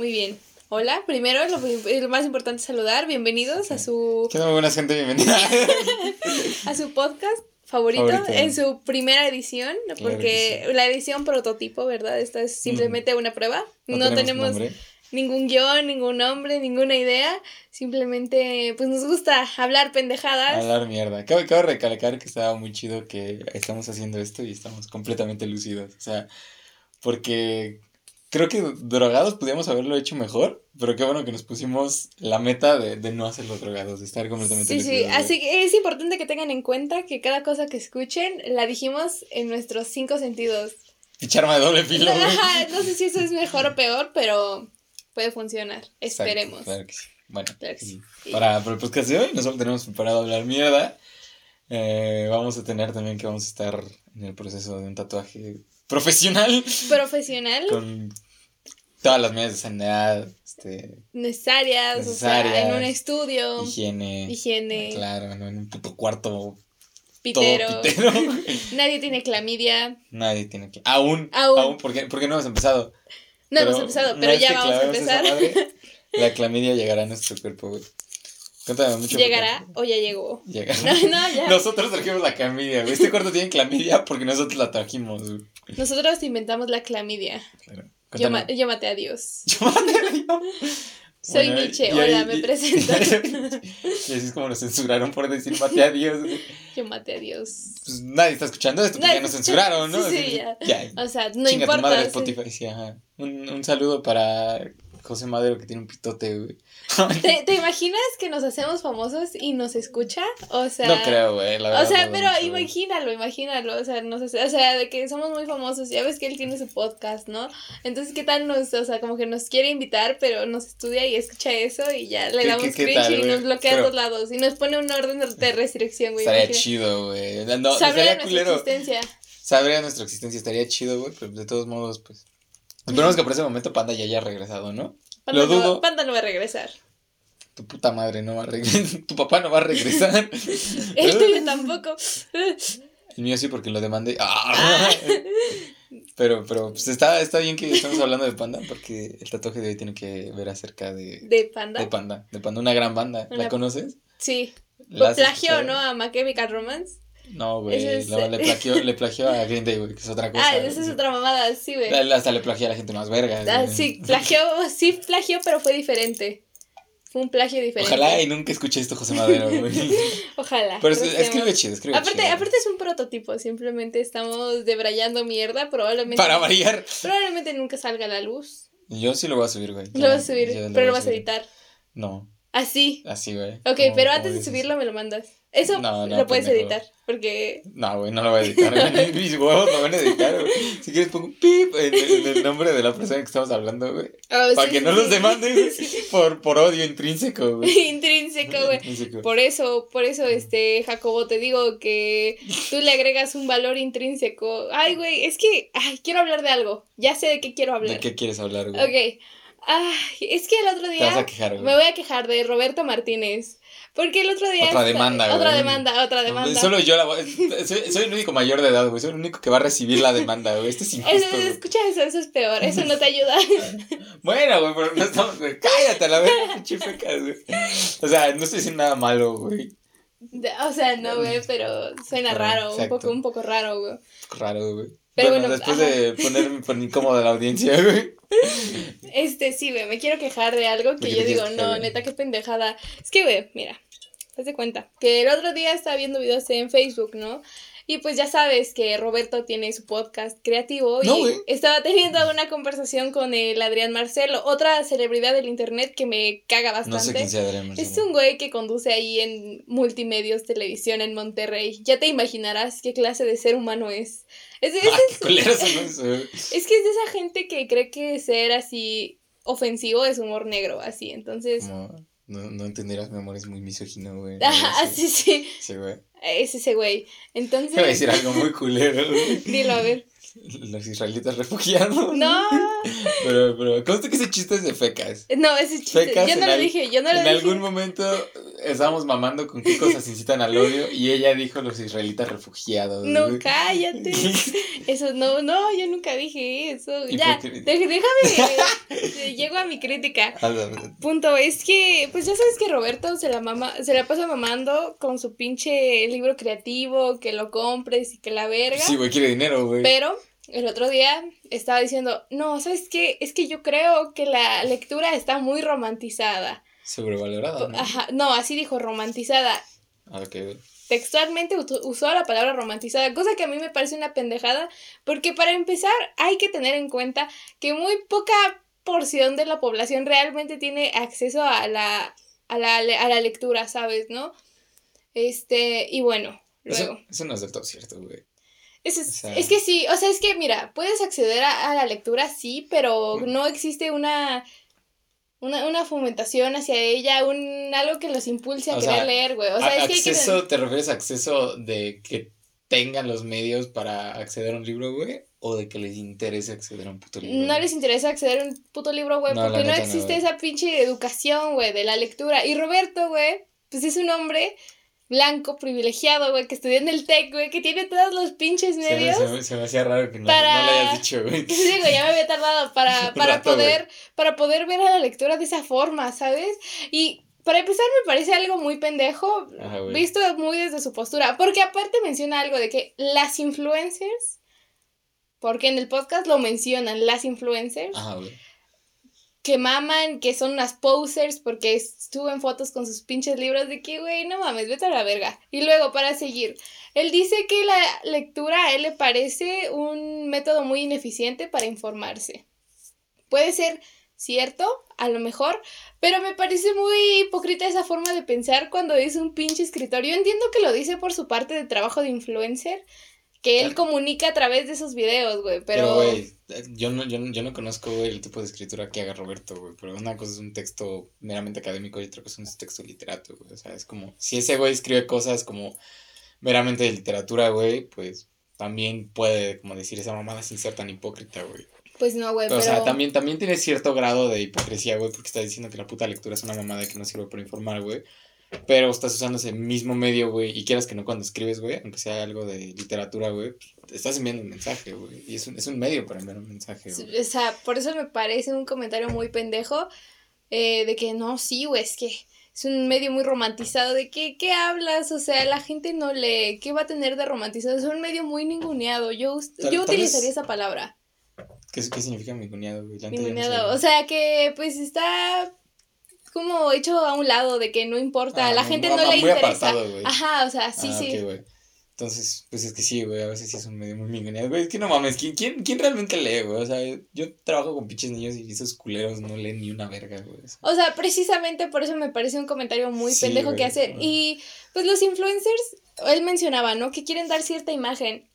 Muy bien. Hola, primero lo, lo más importante es saludar. Bienvenidos a su. Qué buena gente, bienvenida. a su podcast favorito, en su primera edición, porque la edición prototipo, ¿verdad? Esta es simplemente una prueba. No, tenemos, ningún guion, ningún nombre, ninguna idea. Simplemente, pues nos gusta hablar pendejadas. Hablar mierda. Cabe, cabe recalcar que estaba muy chido que estamos haciendo esto y estamos completamente lucidos. O sea, porque creo que drogados podríamos haberlo hecho mejor, pero qué bueno que nos pusimos la meta de, de no hacerlo drogados, de estar completamente Sí, sí, así que es importante que tengan en cuenta que cada cosa que escuchen la dijimos en nuestros cinco sentidos. Picharma de doble filo. no sé si eso es mejor o peor, pero puede funcionar. Esperemos. claro que sí. Bueno, Para, para, el podcast de hoy, nosotros tenemos preparado hablar mierda. Eh, vamos a tener también que vamos a estar en el proceso de un tatuaje profesional. Profesional. Con todas las medidas de sanidad este, necesarias, o sea, en un estudio. Higiene. Higiene. Claro, en un puto cuarto. Pitero. Nadie tiene clamidia. Nadie tiene clamidia. Aún. Aún. Aún porque, porque no hemos empezado. No hemos empezado, pero ya vamos a empezar. la clamidia llegará a nuestro cuerpo, güey. Cuéntame mucho. ¿Llegará o ya llegó? Llegará. No, no, ya. Nosotros trajimos la clamidia, güey. Este cuarto tiene clamidia porque nosotros la trajimos, güey. Nosotros inventamos la clamidia. Yo, yo, maté a Dios. Yo maté a Dios. Soy Nietzsche, hola, me presento. y así es como nos censuraron por decir maté a Dios. Yo maté a Dios. Pues nadie está escuchando esto porque ya nos censuraron, ¿no? Sí, sí ya. O sea, no Chinga importa. Tu madre Spotify, sí, ajá. Un, un saludo para José Madero que tiene un pitote, güey. ¿Te, ¿Te, imaginas que nos hacemos famosos y nos escucha? O sea. No creo, güey. O sea, pero imagínalo, imagínalo. O sea, no sé, o sea, de que somos muy famosos. Ya ves que él tiene su podcast, ¿no? Entonces, ¿qué tal nos, o sea, como que nos quiere invitar, pero nos estudia y escucha eso y ya le damos cringe y nos bloquea a dos lados y nos pone un orden de restricción, güey. Estaría chido, güey. No, Sabría nuestra culero. existencia. Sabría nuestra existencia, estaría chido, güey, pero de todos modos, pues. Esperemos que por ese momento Panda ya haya regresado, ¿no? Panda Lo dudo. Panda no va a regresar. Tu puta madre no va a regresar. Tu papá no va a regresar. El tuyo tampoco. El mío sí, porque lo demandé. ¡Ah! Pero, pero pues está, está bien que estamos hablando de Panda, porque el tatuaje de hoy tiene que ver acerca de. ¿De Panda? De Panda. De Panda, una gran banda. ¿La conoces? Sí. ¿Plagio, no? A My Chemical Romance. No, güey. le, plagió, le plagió a Green Day, güey, que es otra cosa. Ah, esa es otra mamada, sí, güey. Hasta le plagió a la gente más verga. Ah, sí, plagió, sí plagió, pero fue diferente. Fue un plagio diferente. Ojalá y nunca escuché esto José Madero, güey. Ojalá. Pero es, escribe chido, escribe aparte, chido. Aparte es un prototipo, simplemente estamos debrayando mierda, probablemente. Para variar. Probablemente nunca salga a la luz. Yo sí lo voy a subir, güey. Lo vas a subir, pero lo vas a editar. No. Así. Así, güey. Ok, pero antes de subirlo me lo mandas. Eso lo puedes editar, porque... No, güey, no lo voy a editar. Mis huevos lo van a editar, güey. Si quieres pongo un pip en, el nombre de la persona que estamos hablando, güey. Oh, para que no los demanden por, por odio intrínseco, güey. intrínseco, güey. Por eso, por eso, este, Jacobo, te digo que tú le agregas un valor intrínseco. Ay, güey, es que, ay, quiero hablar de algo. Ya sé de qué quiero hablar. ¿De qué quieres hablar, güey? Ok. Ay, es que el otro día... Te vas a quejar, güey. Me voy a quejar de Roberto Martínez. Porque el otro día. Otra demanda, güey. Otra demanda, otra demanda. Solo yo la voy. Soy, soy, el único mayor de edad, güey. Soy el único que va a recibir la demanda, güey. Esto es injusto. escucha eso, eso es peor. Eso no te ayuda. bueno, güey, pero no estamos. Güey. Cállate a la vez, chifecas, güey. O sea, no estoy diciendo nada malo, güey. O sea, no, güey, pero suena raro. Un poco, un poco raro, güey. Raro, güey. Pero bueno, después de ponerme por incómoda la audiencia, güey. Este, sí, güey, me quiero quejar de algo que yo digo, no, neta, qué pendejada. Es que, güey, mira, haz de cuenta que el otro día estaba viendo videos en Facebook, ¿no? Y pues ya sabes que Roberto tiene su podcast creativo y estaba teniendo una conversación con el Adrián Marcelo, otra celebridad del internet que me caga bastante. No sé quién sea Adrián Marcelo. Es un güey que conduce ahí en multimedios televisión en Monterrey. Ya te imaginarás qué clase de ser humano es. Es, es, es que es de esa gente que cree que ser así ofensivo es humor negro, así, entonces... No, no entenderás, mi amor, es muy misógino, güey. Ah, sí, sí. Sí, güey. Es ese güey. Entonces. Te voy a decir algo muy culero, Dilo, a ver. Los israelitas refugiados. No. Pero, pero, consta que ese chiste es de fecas. No, ese chiste. yo no lo dije, yo no lo dije. En algún momento estábamos mamando con qué cosas incitan al odio y ella dijo los israelitas refugiados. No, cállate. Eso, no, no, yo nunca dije eso. Ya, déjame. llego a mi crítica. Punto. Es que, pues ya sabes que Roberto se la mama, se la pasa mamando con su pinche libro creativo, que lo compres y que la verga. Sí, güey, quiere dinero, güey. Pero el otro día estaba diciendo, no, ¿sabes qué? Es que yo creo que la lectura está muy romantizada. Sobrevalorada. ¿no? Ajá, no, así dijo, romantizada. Ah, ok. Textualmente usó la palabra romantizada, cosa que a mí me parece una pendejada, porque para empezar hay que tener en cuenta que muy poca porción de la población realmente tiene acceso a la, a la, a la lectura, ¿sabes? ¿No? Este, y bueno, luego. Eso, eso no es del todo cierto, güey. Es, es, que sí, o sea, es que mira, puedes acceder a, la lectura, sí, pero no existe una, una, una fomentación hacia ella, un algo que los impulse a querer leer, güey. O sea, es acceso, ¿te refieres a acceso de que tengan los medios para acceder a un libro, güey? ¿O de que les interese acceder a un puto libro? No les interesa acceder a un puto libro, güey, porque no existe esa pinche educación, güey, de la lectura. Y Roberto, güey, pues es un hombre blanco, privilegiado, güey, que estudió en el TEC, güey, que tiene todos los pinches medios. Se me, hacía raro que no, para... no, lo hayas dicho, güey. Sí, güey, ya me había tardado para, para poder, para poder ver a la lectura de esa forma, ¿sabes? Y para empezar me parece algo muy pendejo, visto muy desde su postura, porque aparte menciona algo de que las influencers, porque en el podcast lo mencionan, las influencers. Ajá, güey que maman, que son unas posers porque suben fotos con sus pinches libros de que, güey, no mames, vete a la verga. Y luego, para seguir, él dice que la lectura a él le parece un método muy ineficiente para informarse. Puede ser cierto, a lo mejor, pero me parece muy hipócrita esa forma de pensar cuando es un pinche escritor. Yo entiendo que lo dice por su parte de trabajo de influencer, que él comunica a través de esos videos, güey, pero... güey, yo no, yo, yo no conozco, güey, el tipo de escritura que haga Roberto, güey, pero una cosa es un texto meramente académico y otra cosa es un texto literato, güey, o sea, es como, si ese güey escribe cosas como meramente de literatura, güey, pues también puede, como decir esa mamada sin ser tan hipócrita, güey. Pues no, güey, pero... O sea, también, también tiene cierto grado de hipocresía, güey, porque está diciendo que la puta lectura es una mamada que no sirve para informar, güey. Pero estás usando ese mismo medio, güey, y quieras que no cuando escribes, güey, aunque sea algo de literatura, güey, estás enviando un mensaje, güey. Y es un, es un medio para enviar un mensaje, güey. O sea, por eso me parece un comentario muy pendejo eh, de que no, sí, güey, es que es un medio muy romantizado. ¿De qué, qué hablas? O sea, la gente no lee. ¿Qué va a tener de romantizado? Es un medio muy ninguneado. Yo, yo utilizaría esa palabra. ¿Qué, ¿Qué significa ninguneado, güey? Ninguneado. o sea, que pues está como hecho a un lado de que no importa, a la ah, gente no, le interesa. Ajá, o sea, sí, ah, sí. Entonces, pues es que sí, güey, a veces sí es un medio muy mingoneado, güey, es que no mames, ¿quién, quién, quién realmente lee, güey? O sea, yo trabajo con pinches niños y esos culeros no leen ni una verga, güey. O sea, precisamente por eso me parece un comentario muy pendejo que hacer. Y pues los influencers, él mencionaba, ¿no? Que quieren dar cierta imagen.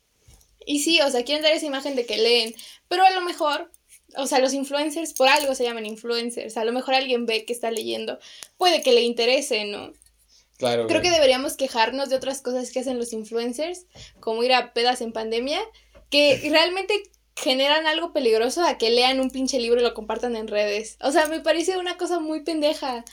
Y sí, o sea, quieren dar esa imagen de que leen, pero a lo mejor o sea, los influencers por algo se llaman influencers. A lo mejor alguien ve que está leyendo, puede que le interese, ¿no? Claro. Creo que deberíamos quejarnos de otras cosas que hacen los influencers, como ir a pedas en pandemia, que realmente generan algo peligroso a que lean un pinche libro y lo compartan en redes. O sea, me parece una cosa muy pendeja.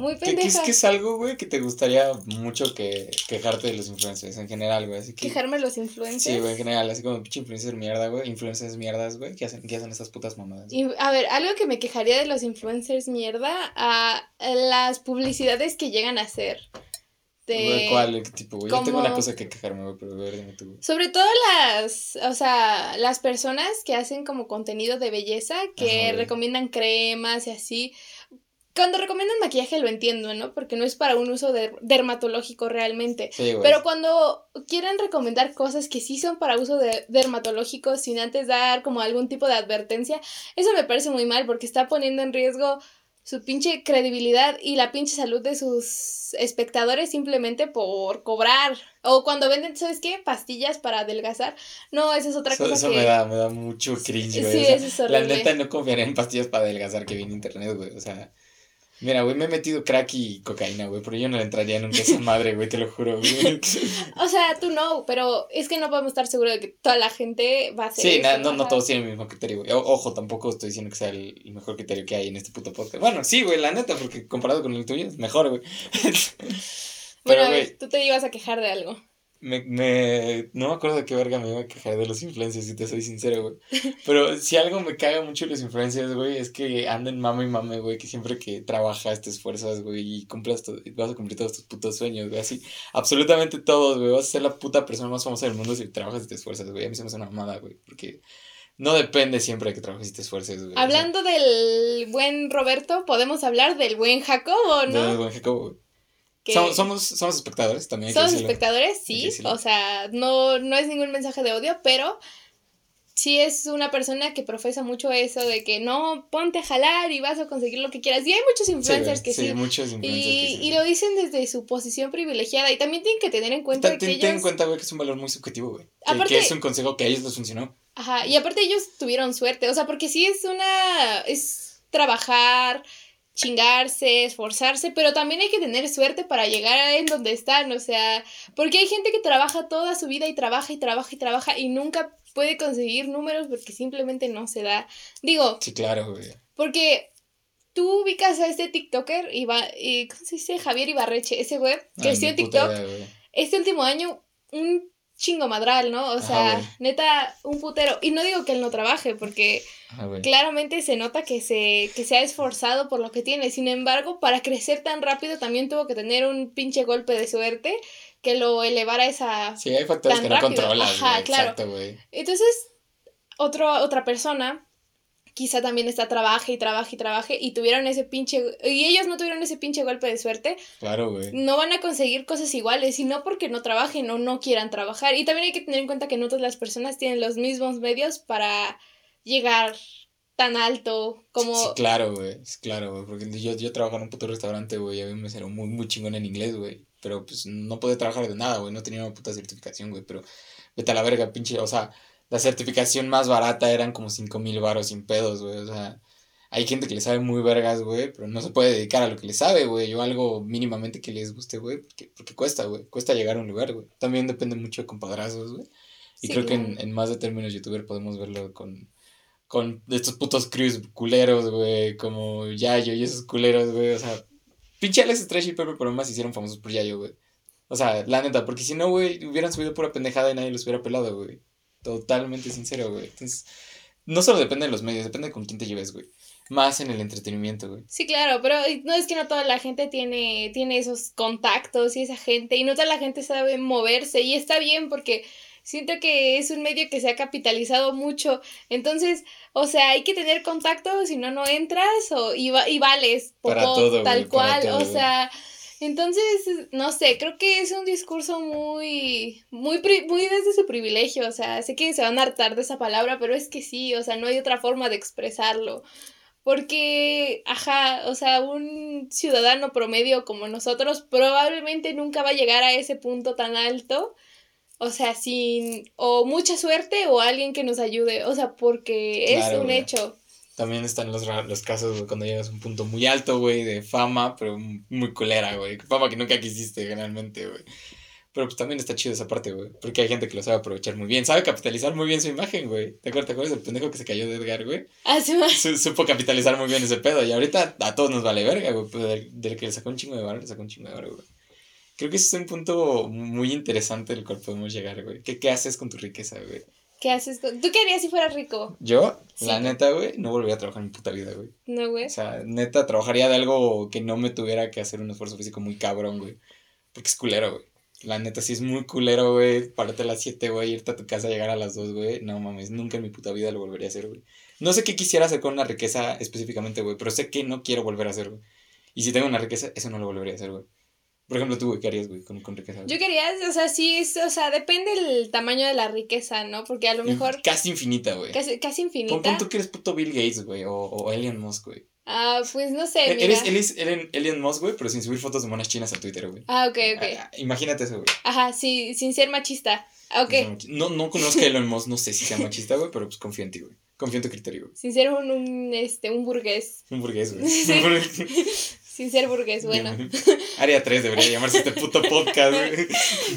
Muy pendeja. ¿Qué, qué, es, algo, güey, que te gustaría mucho que quejarte de los influencers en general, güey? Así ¿Quejarme de los influencers? Sí, güey, en general, así como pinche influencer mierda, güey. Influencers mierdas, güey, ¿qué hacen, qué hacen esas putas mamadas? Y, a ver, algo que me quejaría de los influencers mierda, a las publicidades que llegan a hacer. De... ¿Cuál tipo, güey? Yo tengo una cosa que quejarme, güey, pero a ver, dime tú. Sobre todo las, o sea, las personas que hacen como contenido de belleza, que recomiendan cremas y así. Cuando recomiendan maquillaje lo entiendo, ¿no? Porque no es para un uso dermatológico realmente. Pero cuando quieren recomendar cosas que sí son para uso de dermatológico sin antes dar como algún tipo de advertencia, eso me parece muy mal porque está poniendo en riesgo su pinche credibilidad y la pinche salud de sus espectadores simplemente por cobrar. O cuando venden, ¿sabes qué? Pastillas para adelgazar. No, esa es otra cosa eso me da, me da mucho cringe, güey. Sí, eso es horrible. La neta no confiaré en pastillas para adelgazar que viene internet, güey. O sea... Mira, güey, me he metido crack y cocaína, güey, pero yo no le entraría nunca a esa madre, güey, te lo juro, güey. o sea, tú no, pero es que no podemos estar seguros de que toda la gente va a hacer Sí, no, no todos tienen el mismo criterio, güey. ojo, tampoco estoy diciendo que sea el, mejor criterio que hay en este puto podcast. Bueno, sí, güey, la neta, porque comparado con el tuyo es mejor, güey. pero, güey, tú te ibas a quejar de algo. Me, me, no me acuerdo de qué verga me iba a quejar de los influencers, si te soy sincero, güey. Pero si algo me caga mucho los influencers, güey, es que anden mame y mame, güey, que siempre que trabajas, te esfuerzas, güey, y cumplas vas a cumplir todos tus putos sueños, güey, así. Absolutamente todos, güey. Vas a ser la puta persona más famosa del mundo si trabajas y te esfuerzas, güey. A mí se me hace una mamada, güey, porque no depende siempre de que trabajes y te esfuerces, güey. Hablando del buen Roberto, podemos hablar del buen Jacobo, ¿no? Del buen Jacobo, güey. Somos, somos, espectadores también. somos espectadores, sí. O sea, no, no es ningún mensaje de odio, pero sí es una persona que profesa mucho eso de que no, ponte a jalar y vas a conseguir lo que quieras. Y hay muchos influencers que sí. Sí, muchos influencers y, y lo dicen desde su posición privilegiada. Y también tienen que tener en cuenta que ellos... Ten en cuenta, güey, que es un valor muy subjetivo, güey. que es un consejo que a ellos les funcionó. Ajá, y aparte ellos tuvieron suerte. O sea, porque sí es una... es trabajar chingarse, esforzarse, pero también hay que tener suerte para llegar en donde están, o sea, porque hay gente que trabaja toda su vida y trabaja y trabaja y trabaja y nunca puede conseguir números porque simplemente no se da. Digo, sí, claro, güey. Porque tú ubicas a este TikToker, y ¿cómo se dice? Javier Ibarreche, ese güey, creció en TikTok. este último año, un chingo madral, ¿no? O sea, neta, un putero. Y no digo que él no trabaje, porque claramente se nota que se, que se ha esforzado por lo que tiene. Sin embargo, para crecer tan rápido también tuvo que tener un pinche golpe de suerte que lo elevara a esa... Sí, hay factores que no controlas. Ajá, claro. Entonces, otro, otra persona quizá también está trabaje y trabaje y trabaje y tuvieron ese pinche y ellos no tuvieron ese pinche golpe de suerte. Claro, güey. No van a conseguir cosas iguales y no porque no trabajen o no quieran trabajar. Y también hay que tener en cuenta que no todas las personas tienen los mismos medios para llegar tan alto como... Sí, claro, güey, claro, güey, porque yo, yo trabajo en un puto restaurante, güey, y a mí me salió muy, muy chingón en inglés, güey, pero pues no pude trabajar de nada, güey, no tenía una puta certificación, güey, pero vete a la verga, pinche, o sea, la certificación más barata eran como cinco mil baros sin pedos, güey. O sea, hay gente que le sabe muy vergas, güey, pero no se puede dedicar a lo que le sabe, güey. O algo mínimamente que les guste, güey, porque, porque cuesta, güey. Cuesta llegar a un lugar, güey. También depende mucho de compadrazos, güey. Y creo que en, en, más de términos youtuber podemos verlo con, con estos putos crews culeros, güey, como Yayo y esos culeros, güey. O sea, pinche Alex Stretch y Pepe, pero más hicieron famosos por Yayo, güey. O sea, la neta, porque si no, güey, hubieran subido pura pendejada y nadie los hubiera pelado, güey. Totalmente sincero, güey. Entonces, no solo depende de los medios, depende con quién te lleves, güey. Más en el entretenimiento, güey. Sí, claro, pero no es que no toda la gente tiene, tiene esos contactos y esa gente, y no toda la gente sabe moverse, y está bien porque siento que es un medio que se ha capitalizado mucho. Entonces, o sea, hay que tener contactos, si no, no entras o, y, y vales. Para todo, tal cual. o sea, entonces, no sé, creo que es un discurso muy, muy, muy desde su privilegio, o sea, sé que se van a hartar de esa palabra, pero es que sí, o sea, no hay otra forma de expresarlo. Porque, ajá, o sea, un ciudadano promedio como nosotros probablemente nunca va a llegar a ese punto tan alto. O sea, sin o mucha suerte o alguien que nos ayude. O sea, porque es un hecho. También están los, los casos, cuando llegas a un punto muy alto, güey, de fama, pero muy culera, güey. Fama que nunca quisiste, generalmente, güey. Pero pues también está chido esa parte, güey. Porque hay gente que lo sabe aprovechar muy bien. Sabe capitalizar muy bien su imagen, güey. ¿Te acuerdas, ¿Te acuerdas del pendejo que se cayó de Edgar, güey? Ah, sí, Supo capitalizar muy bien ese pedo. Y ahorita a todos nos vale verga, güey. Pues del, que le sacó un chingo de barro, le sacó un chingo de barro, güey. Creo que ese es un punto muy interesante al cual podemos llegar, güey. ¿Qué, ¿Qué haces con tu riqueza, güey? ¿Qué haces? ¿Tú qué harías si fueras rico? Yo, la neta, güey, no volvería a trabajar en mi puta vida, güey. No, güey. O sea, neta, trabajaría de algo que no me tuviera que hacer un esfuerzo físico muy cabrón, güey. Porque es culero, güey. La neta, sí es muy culero, güey. Párate a las 7, güey, irte a tu casa, llegar a las 2, güey. No mames, nunca en mi puta vida lo volvería a hacer, güey. No sé qué quisiera hacer con una riqueza específicamente, güey, pero sé que no quiero volver a hacer, güey. Y si tengo una riqueza, eso no lo volvería a hacer, güey. Por ejemplo, tú, güey, ¿qué harías, güey, con, con, riqueza? Yo quería, o sea, sí, o sea, depende del tamaño de la riqueza, ¿no? Porque a lo mejor... Casi infinita, güey. Casi, casi infinita. Pon, tú que eres puto Bill Gates, güey, o, o Elon Musk, güey. Ah, pues no sé, e-, mira. Eres, eres Elon, Elon Musk, güey, pero sin subir fotos de monas chinas a Twitter, güey. Ah, ok, ok. Ah, imagínate eso, güey. Ajá, sí, sin ser machista. Ah, ok. No, no conozco a Elon Musk, no sé si sea machista, güey, pero pues confío en ti, güey. Confío en tu criterio, güey. Sin ser un, un, este, un burgués. Un burgués, güey. Sí. Sin ser burgués, bueno. área 3 debería llamarse este puto podcast, güey.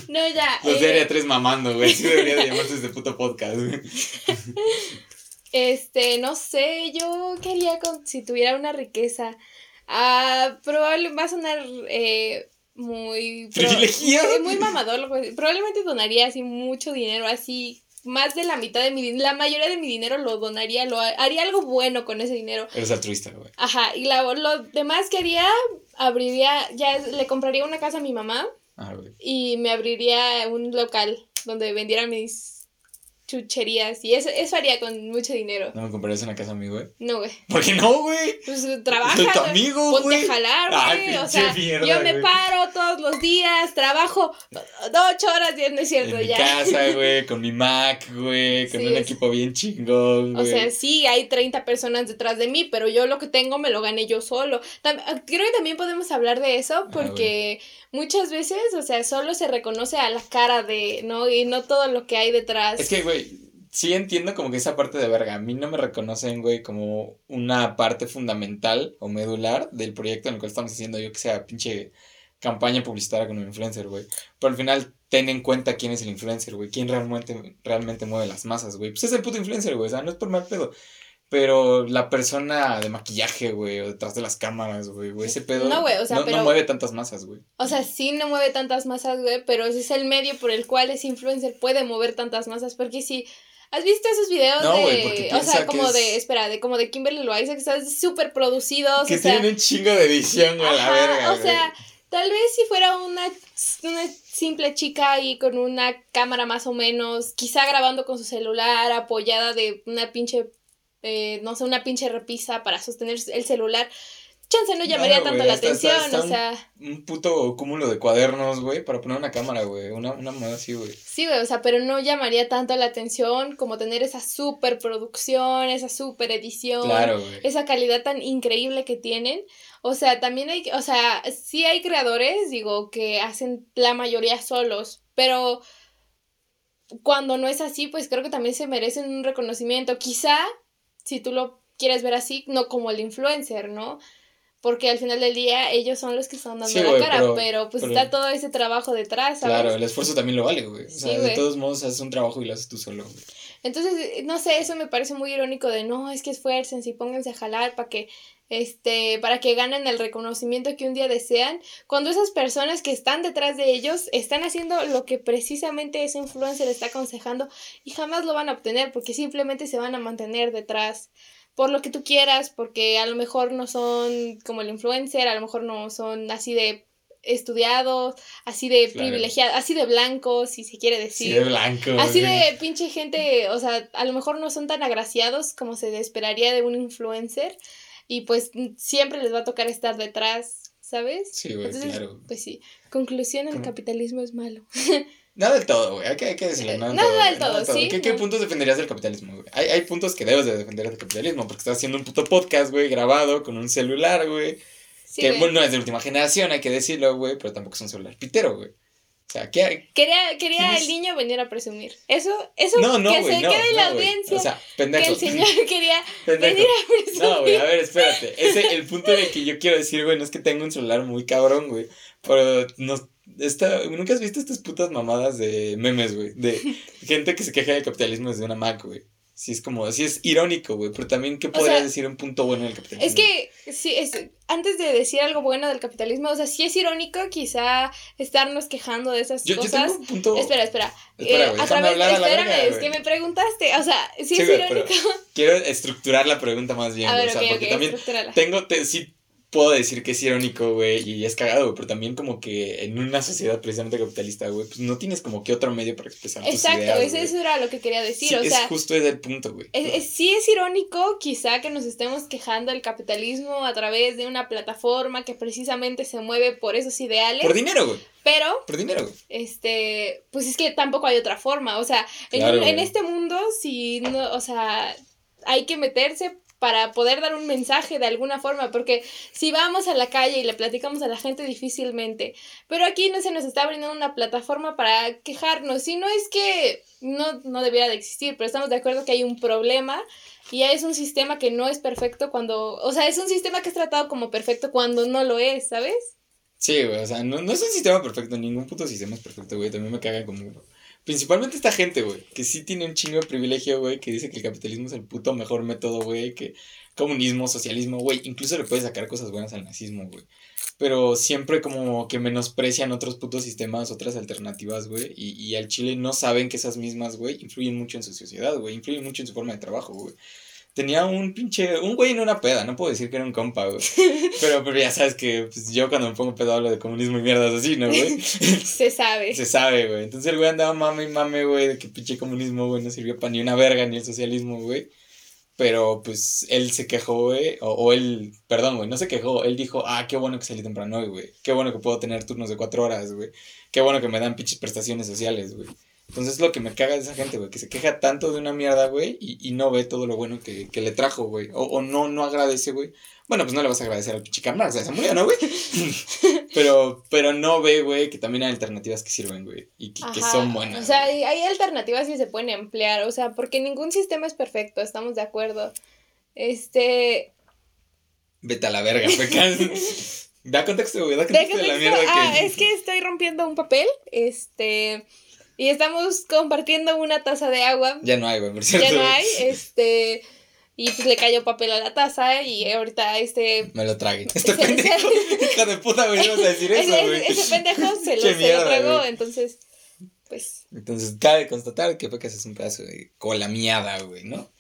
No, ya. Los de área 3 mamando, güey. Sí debería de llamarse este puto podcast, güey. Este, no sé, yo quería con, si tuviera una riqueza. Ah, probablemente va a sonar eh, muy... Privilegiado. Muy, muy mamador. Probablemente donaría así mucho dinero, así más de la mitad de mi dinero, la mayoría de mi dinero lo donaría, lo haría algo bueno con ese dinero. Eres altruista, güey. Ajá, y la, lo demás que haría, abriría, ya le compraría una casa a mi mamá. Ah, güey. Y me abriría un local donde vendiera mis chucherías y eso, eso haría con mucho dinero. ¿No me comprarías una casa a mí, güey? No, güey. ¿Por qué no, güey? Pues trabaja. Soy tu amigo, güey. Ponte a jalar, güey. o sea, mierda, yo me güey. paro todos los días, trabajo ocho horas, no es cierto, En ya. mi casa, güey, con mi Mac, güey, con Sí, un es- equipo bien chingón, O güey. sea, sí, hay 30 personas detrás de mí, pero yo lo que tengo me lo gané yo solo. Tam- ah, creo que también podemos hablar de eso porque muchas veces, o sea, solo se reconoce a la cara de, ¿no? Y no todo lo que hay detrás. Es que, güey, sí entiendo como que esa parte de verga. A mí no me reconocen, güey, como una parte fundamental o medular del proyecto en el cual estamos haciendo, yo que sea, pinche campaña publicitaria con un influencer, güey. Pero al final, ten en cuenta quién es el influencer, güey. Quién realmente, realmente mueve las masas, güey. Pues es el puto influencer, güey. O sea, no es por mal pedo. Pero la persona de maquillaje, güey, o detrás de las cámaras, güey, güey, ese pedo. No, güey, o sea, no, mueve tantas masas, güey. O sea, sí no mueve tantas masas, güey, pero ese es el medio por el cual ese influencer puede mover tantas masas. Porque si. ¿Has visto esos videos No, de. porque o sea, como es- de. Espera, de como de Kimberly Loaiza, que están súper producidos. Que o sea, tienen un chingo de edición, güey, a la verga, O sea, tal vez si fuera una, una simple chica ahí con una cámara más o menos, quizá grabando con su celular, apoyada de una pinche, eh, no sé, una pinche repisa para sostener el celular, chance no llamaría No, tanto la está- atención, está o un- sea, un puto cúmulo de cuadernos, güey, para poner una cámara, güey. Una, una moneda así, güey. sí, güey, o sea, pero no llamaría tanto la atención como tener esa super producción, esa super edición. Claro, güey. esa calidad tan increíble que tienen. O sea, también hay, o sea, sí hay creadores, digo, que hacen la mayoría solos, pero cuando no es así, pues creo que también se merecen un reconocimiento. Quizá, si tú lo quieres ver así, no como el influencer, ¿no? Porque al final del día ellos son los que están dando Sí, la cara, pero- pero, pues pero- está todo ese trabajo detrás, ¿sabes? Claro, el esfuerzo también lo vale, güey. O sea, Sí, de todos modos haces un trabajo y lo haces tú solo, güey. Entonces, no sé, eso me parece muy irónico de no, es que esfuercen, y pónganse a jalar para que este para que ganen el reconocimiento que un día desean, cuando esas personas que están detrás de ellos están haciendo lo que precisamente ese influencer está aconsejando y jamás lo van a obtener porque simplemente se van a mantener detrás por lo que tú quieras, porque a lo mejor no son como el influencer, a lo mejor no son así de estudiados, así de Claro. privilegiados, así de blancos, si se quiere decir. Sí, de blanco. Así de pinche gente, o sea, a lo mejor no son tan agraciados como se esperaría de un influencer y pues siempre les va a tocar estar detrás, ¿sabes? Sí, güey, Entonces, claro. Pues sí. Conclusión, el ¿Cómo? capitalismo es malo. Nada del todo, güey. Hay que, hay que decirlo. Güey, del todo, sí. ¿Qué, qué No. puntos defenderías del capitalismo, güey? Hay, hay puntos que debes de defender del capitalismo porque estás haciendo un puto podcast, güey, grabado con un celular, güey. Sí, que güey. bueno, no es de última generación, hay que decirlo, güey, pero tampoco es un celular pitero, güey. O sea, ¿qué? Quería, quería ¿Tienes- el niño venir a presumir. Eso, eso No, no, que se no, quede en la audiencia. O sea, que pendejo. el señor quería Pendejo. venir a presumir. No, güey, a ver, espérate. Ese, el punto de que yo quiero decir, güey, no es que tenga un celular muy cabrón, güey. Pero nos, esta, ¿nunca has visto estas putas mamadas de memes, güey? De gente que se queja del capitalismo desde una Mac, güey. Sí, es como, sí es irónico, güey. Pero también, ¿qué podrías sea, decir un punto bueno del capitalismo? Es que, sí, es, antes de decir algo bueno del capitalismo, o sea, sí es irónico quizá estarnos quejando de esas yo, yo cosas. tengo un punto. Espera, espera. Espera, Eh, a través, espérame, verga, es que me preguntaste. O sea, sí, Sí, es irónico. Quiero estructurar la pregunta más bien, A güey. ver, o sea, porque también tengo, te, sí puedo decir que es irónico, güey, y es cagado, güey, pero también como que en una sociedad precisamente capitalista, güey, pues no tienes como que otro medio para expresar tus Exacto, ideas, eso, eso era lo que quería decir. Sí, o es sea, justo ese el punto, güey. es- es- sí es irónico quizá que nos estemos quejando del capitalismo a través de una plataforma que precisamente se mueve por esos ideales, Por dinero, güey. pero Por dinero, güey. este, pues es que tampoco hay otra forma, o sea, en, Claro, este mundo, si no, o sea, hay que meterse para poder dar un mensaje de alguna forma, porque si vamos a la calle y le platicamos a la gente difícilmente, pero aquí no se nos está brindando una plataforma para quejarnos, si no es que no, no debiera de existir, pero estamos de acuerdo que hay un problema y es un sistema que no es perfecto cuando, o sea, es un sistema que es tratado como perfecto cuando no lo es, ¿sabes? Sí, güey, o sea, no, no es un sistema perfecto, ningún puto sistema es perfecto, güey, también me caga como Principalmente esta gente, güey, que sí tiene un chingo de privilegio, güey, que dice que el capitalismo es el puto mejor método, güey, que comunismo, socialismo, güey, incluso le puede sacar cosas buenas al nazismo, güey. Pero siempre como que menosprecian otros putos sistemas, otras alternativas, güey, y, y al Chile no saben que esas mismas, güey, influyen mucho en su sociedad, güey, influyen mucho en su forma de trabajo, güey. Tenía un pinche, un güey en una peda, no puedo decir que era un compa, güey. Pero, pero ya sabes que pues, yo cuando me pongo pedo hablo de comunismo y mierdas así, ¿no, güey? Se sabe. Se sabe, güey. Entonces el güey andaba mame y mame, güey, de que pinche comunismo, güey, no sirvió para ni una verga, ni el socialismo, güey. Pero pues él se quejó, güey, o, o, él, perdón, güey, no se quejó, él dijo, ah, qué bueno que salí temprano hoy, güey. Qué bueno que puedo tener turnos de cuatro horas, güey. Qué bueno que me dan pinches prestaciones sociales, güey. Entonces es lo que me caga de esa gente, güey, que se queja tanto de una mierda, güey, y, y no ve todo lo bueno que, que le trajo, güey. O, o, no, no agradece, güey. Bueno, pues no le vas a agradecer al o sea, se murió, ¿no, güey? pero, pero no ve, güey, que también hay alternativas que sirven, güey, y que, que, son buenas. O sea, hay, hay alternativas que se pueden emplear, o sea, porque ningún sistema es perfecto, estamos de acuerdo. Este... Vete a la verga, pecas. da contexto, güey, da contexto, de la mierda ah, que... es que estoy rompiendo un papel, este... Y estamos compartiendo una taza de agua. Ya no hay, güey, por cierto. Ya no hay, este... Y pues le cayó papel a la taza y ahorita este... Me lo trague. Este pendejo, hija de puta, güey, no a decir eso, güey. Ese, ese, pendejo se lo, se mierda, lo tragó, entonces, pues... Entonces, cabe constatar que Pecas es un pedazo de cola miada, güey, ¿no?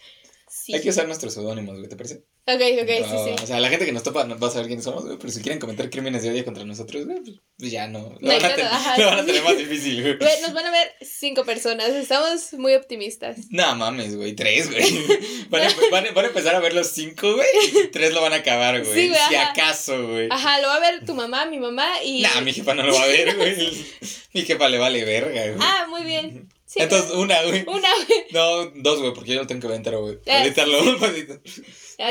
Sí. Hay que usar nuestros seudónimos, güey, ¿te parece? Ok, ok, no, sí, sí. O sea, la gente que nos topa no va a saber quiénes somos, güey, pero si quieren cometer crímenes de odio contra nosotros, güey, pues ya no. Lo, no van, a tener, lo van a tener más difícil, güey. Güey, nos van a ver cinco personas, estamos muy optimistas. No mames, güey, tres, güey. Van, a, van, van a empezar a ver los cinco, güey, y tres lo van a acabar, güey. Sí, güey. Si ajá. acaso, güey. Ajá, lo va a ver tu mamá, mi mamá y. Nah, mi jefa no lo va a ver, güey. mi jefa le vale verga, güey. Ah, muy bien. Sí, Entonces, una, güey. Una, güey. No, dos, güey, porque yo lo tengo que ver entero, güey. Ahorita lo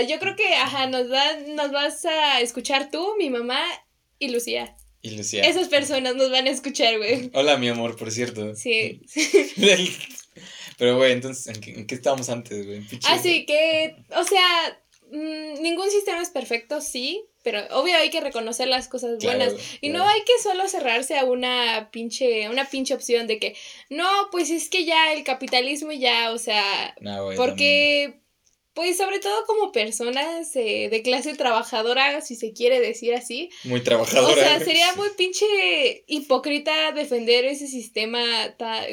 Yo creo que, ajá, nos, va, nos vas a escuchar tú, mi mamá y Lucía. Y Lucía. Esas personas nos van a escuchar, güey. Hola, mi amor, por cierto. Sí. Pero, güey, entonces, ¿en qué, ¿en qué, estábamos antes, güey? Así que, o sea, mmm, ningún sistema es perfecto, sí. Pero obvio hay que reconocer las cosas buenas. Claro, y claro. no hay que solo cerrarse a una pinche, una pinche opción de que, no, pues es que ya el capitalismo ya, o sea, no, güey, porque... También pues sobre todo como personas eh, de clase trabajadora, si se quiere decir así. Muy trabajadora. O sea, sería muy pinche hipócrita defender ese sistema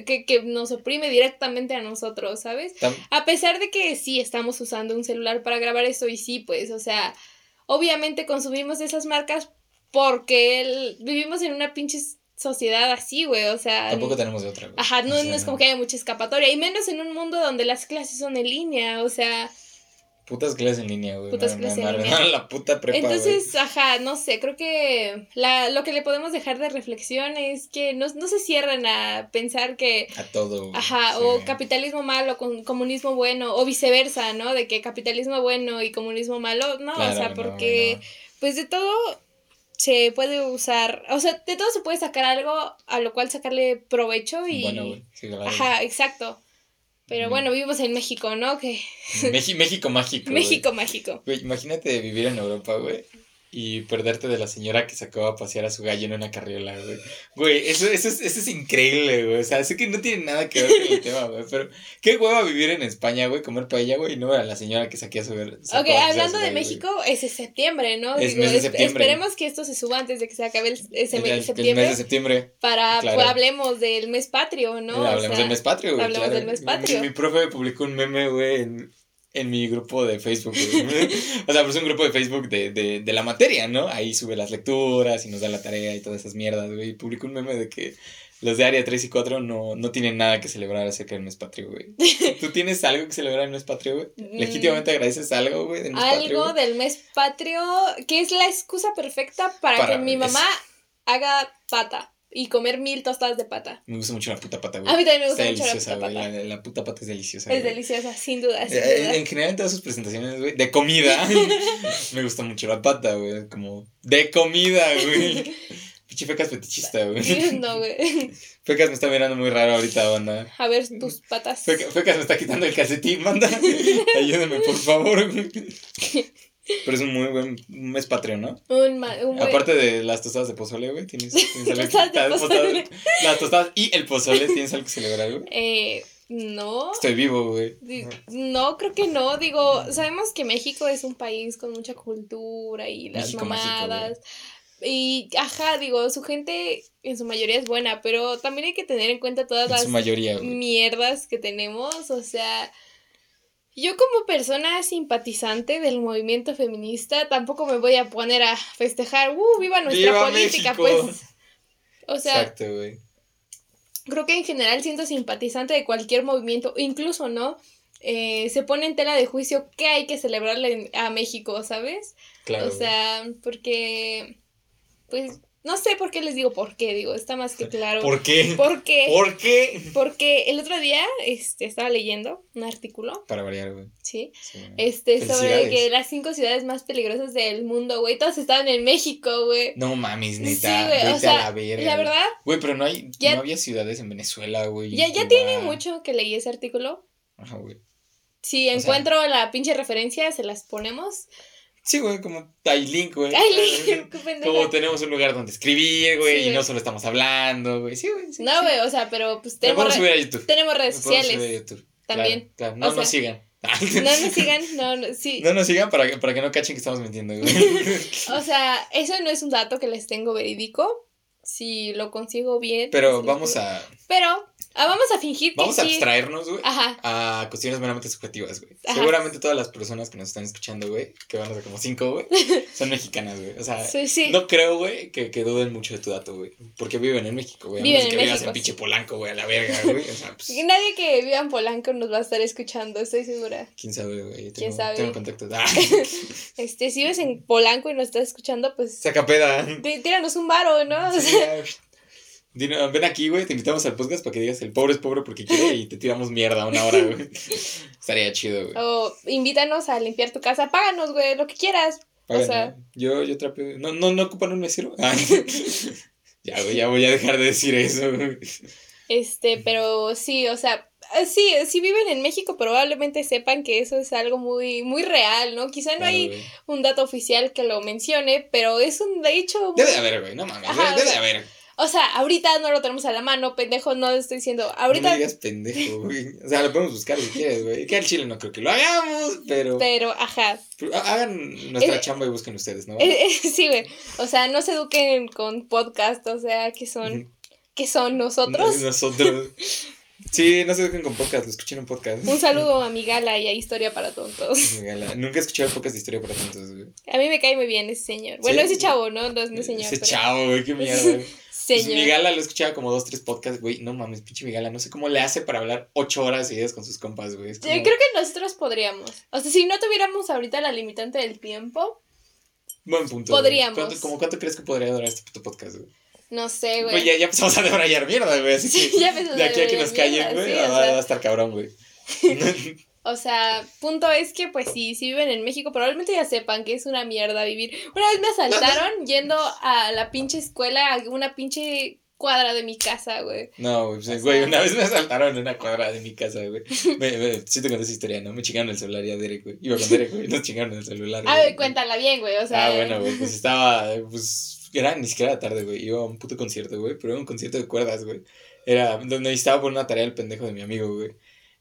que, que, nos oprime directamente a nosotros, ¿sabes? Tam a pesar de que sí estamos usando un celular para grabar esto y sí, pues, o sea, obviamente consumimos esas marcas porque el, vivimos en una pinche sociedad así, güey, o sea... Tampoco tenemos de otra, güey. Ajá, no, o sea, no es como que haya mucha escapatoria, y menos en un mundo donde las clases son en línea, o sea... Putas clases en línea, güey. Putas me, clases me, en me línea. la puta prepa, Entonces, güey. ajá, no sé, creo que la, lo que le podemos dejar de reflexión es que no, no se cierren a pensar que... A todo. Ajá, sí. o capitalismo malo, con comunismo bueno, o viceversa, ¿no? De que capitalismo bueno y comunismo malo, no, Claro, o sea, no, porque no. pues de todo se puede usar, o sea, de todo se puede sacar algo a lo cual sacarle provecho y... Bueno, güey, sí, claro. Ajá, exacto. Pero Mm. bueno, vivimos en México, ¿no? Que México, México mágico. México mágico. Güey, imagínate vivir en Europa, güey. Y perderte de la señora que sacó a pasear a su gallo en una carriola, güey. Güey, eso, eso, es, eso es increíble, güey. O sea, sé que no tiene nada que ver con el tema, güey. Pero qué hueva vivir en España, güey, comer paella, güey, y no a la señora que saqué a su sacó Ok, hablando de gallo, México, ese es septiembre, ¿no? Es Digo, mes de septiembre. Esperemos que esto se suba antes de que se acabe el, ese El, mes de el septiembre. mes de septiembre. Para, claro. pues, hablemos del mes patrio, ¿no? Eh, O hablemos sea, del mes patrio, güey. hablemos claro. del mes patrio. Mi, mi profe publicó un meme, güey, en, en mi grupo de Facebook, o sea, pues un grupo de Facebook de, de, de la materia, ¿no? Ahí sube las lecturas y nos da la tarea y todas esas mierdas, güey. Publicó un meme de que los de área 3 y 4 no, no tienen nada que celebrar acerca del mes patrio, güey. ¿Tú tienes algo que celebrar en el mes patrio, güey? Mm. ¿Legítimamente agradeces algo, güey, del mes? Algo del mes patrio, que es la excusa perfecta para, Para- que mi mamá haga pata. Y comer mil tostadas de pata. Me gusta mucho la puta pata, güey. A mí también me gusta Está mucho la deliciosa, puta güey. pata. La, la puta pata es deliciosa. Es güey. deliciosa, sin duda, sin Eh, duda. En general, en todas sus presentaciones, güey, de comida, me gusta mucho la pata, güey. Como, de comida, güey. Pinche fecas fetichista, güey. No, güey. Fecas me está mirando muy raro ahorita, banda. A ver tus patas. Feca- Fecas me está quitando el calcetín, manda. Ayúdame, por favor, güey. Pero es un muy buen mes patrio, ¿no? Un, ma- un buen- Aparte de las tostadas de pozole, güey, tienes, tienes algo que- Tostadas de las pozole. Las tostadas y el pozole, ¿tienes algo que celebrar, güey? Eh, no. Estoy vivo, güey. No, creo que no. Digo, sabemos que México es un país con mucha cultura y las México mamadas. y, ajá, digo, su gente en su mayoría es buena, pero también hay que tener en cuenta todas En las mayoría, mierdas que tenemos. O sea, yo como persona simpatizante del movimiento feminista tampoco me voy a poner a festejar, ¡uh, viva nuestra ¡Viva política! México! Pues, o sea, Exacto, güey. creo que en general siento simpatizante de cualquier movimiento, incluso, ¿no? Eh, se pone en tela de juicio que hay que celebrarle a México, ¿sabes? Claro. o sea, porque, pues, no sé por qué les digo por qué, digo, está más que claro. ¿Por qué? ¿Por qué? ¿Por qué? Porque el otro día este, estaba leyendo un artículo, Para variar, güey. ¿sí? Sí. Este, sobre que las cinco ciudades más peligrosas del mundo, güey, todas estaban en México, güey. No mames, Sí, neta. güey, vete o sea, a la verga. la güey. verdad, Güey, pero no hay. Ya- no había ciudades en Venezuela, güey. ya, ya tiene mucho que leí ese artículo. Ajá, güey. Si sea- encuentro la pinche referencia, se las ponemos. Sí, güey, como hay link, güey. Pendeja. Como tenemos un lugar donde escribir, güey, Sí, y no solo estamos hablando, güey. Sí, güey. Sí, No, sí. güey, o sea, pero pues tenemos, re- subir a YouTube. tenemos redes podemos subir a sociales. YouTube. también. Claro, claro. O No sea, nos sigan. No nos sigan, no, no, sí. No nos sigan para que, para que no cachen que estamos mintiendo, güey. O sea, eso no es un dato que les tengo verídico. Si lo consigo bien. Pero pues, vamos a. Pero ah, vamos a fingir que Vamos a sí. abstraernos, güey. Ajá. a cuestiones meramente subjetivas, güey. Ajá. Seguramente todas las personas que nos están escuchando, güey, que van a ser como cinco, güey, son mexicanas, güey. O sea, Sí, sí. no creo, güey, que, que duden mucho de tu dato, güey. Porque viven en México, güey. Viven en que vivas en pinche Polanco, güey, a la verga, güey. O sea, pues, Y Nadie que viva en Polanco nos va a estar escuchando, estoy segura. quién sabe, güey. Tengo, ¿Quién sabe? Tengo contactos. Ah, Este, si vives en Polanco y nos estás escuchando, pues saca peda. tí- tíranos un varo, ¿no? O sea. Dino, ven aquí, güey, te invitamos al podcast para que digas el pobre es pobre porque quiere y te tiramos mierda una hora, güey. Estaría chido, güey. o invítanos a limpiar tu casa, páganos, güey, lo que quieras. O sea-. Yo, yo trapeo. No, no, no ocupan un mesero. Ah. ya, güey, ya voy a dejar de decir eso, güey. Este, pero sí, o sea, eh, sí, si viven en México probablemente sepan que eso es algo muy, muy real, ¿no? Quizá no Claro, hay un dato oficial que lo mencione, pero es un hecho... muy- Debe de haber, güey, no mames. Ajá, debe, de haber. O sea, ahorita no lo tenemos a la mano, pendejo, no estoy diciendo, No ahorita... me digas pendejo, güey. O sea, lo podemos buscar si quieres, güey. Que al chile no creo que lo hagamos, pero. Pero, ajá, hagan nuestra Eh, chamba y busquen ustedes, ¿no? Eh, eh, sí, güey, o sea, no se eduquen con podcast, o sea, que son, que son nosotros. Nosotros. Sí, no se dejen con podcast, lo escuchen en podcast. Un saludo a mi gala y a Historia para Tontos. Gala. Nunca he escuchado podcast de historia para tantos, güey. A mí me cae muy bien ese señor. Bueno, Sí. ese chavo, ¿no? No es mi señor. Ese pero- chavo, güey, qué mierda. güey. Pues Señor. mi gala lo he escuchado como dos, tres podcasts, güey. No mames, pinche mi gala. No sé cómo le hace para hablar ocho horas seguidas con sus compas, güey. Yo como- creo que nosotros podríamos. O sea, si no tuviéramos ahorita la limitante del tiempo, Buen punto. podríamos. ¿Cuánto, como cuánto crees que podría durar este puto podcast, güey? no sé, Güey, güey. ya, ya empezamos a debrayar mierda, güey. Así Sí, que ya empezamos de aquí a que nos callen, güey, va, o va a estar cabrón, güey. O sea, punto es que, pues sí, si viven en México, probablemente ya sepan que es una mierda vivir. Una vez me asaltaron yendo a la pinche escuela, a una pinche cuadra de mi casa, güey. No, güey, pues, güey, una vez me asaltaron en una cuadra de mi casa, güey. Me, me, sí te conté esa historia, ¿no? Me chingaron el celular y a Derek, güey. Iba con Derek, güey, nos chingaron el celular. A güey. cuéntala bien, güey, o sea. Ah, bueno, güey, pues estaba, pues, era ni siquiera tarde, güey, iba a un puto concierto, güey, pero era un concierto de cuerdas, güey. Era donde necesitaba por una tarea el pendejo de mi amigo, güey.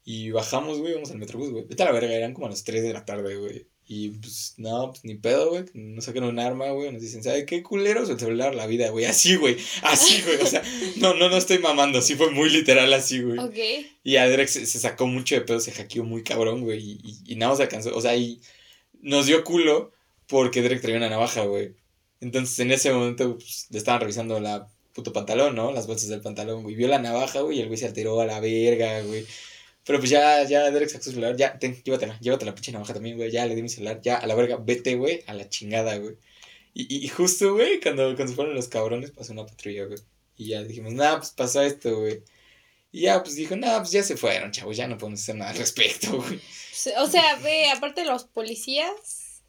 Y bajamos, güey, vamos al metrobús, güey. Vete a la verga, eran como a las 3 de la tarde, güey. Y pues, no, pues ni pedo, güey. Nos sacan un arma, güey. Nos dicen, ¿sabe qué culeros? El celular, la vida, güey. Así, güey. Así, güey. O sea, no, no, no estoy mamando. Sí fue muy literal así, güey. Ok. Y a Derek se, se sacó mucho de pedo, se hackeó muy cabrón, güey. Y, y, y nada más alcanzó. O sea, y nos dio culo porque Derek traía una navaja, güey. Entonces en ese momento pues, le estaban revisando la puto pantalón, ¿no? Las bolsas del pantalón, güey. Vio la navaja, güey, y el güey se alteró a la verga, güey. Pero pues ya, ya Derek sacó su celular, ya, ten, llévatela, llévatela, pinche navaja también, güey. Ya le di mi celular, ya, a la verga, vete, güey, a la chingada, güey. Y, y, justo, güey, cuando, cuando se fueron los cabrones, pasó una patrulla, güey. Y ya dijimos, nada, pues pasó esto, güey. Y ya, pues dijo, no, pues ya se fueron, chavos, ya no podemos hacer nada al respecto, güey. O sea, ve, aparte de los policías,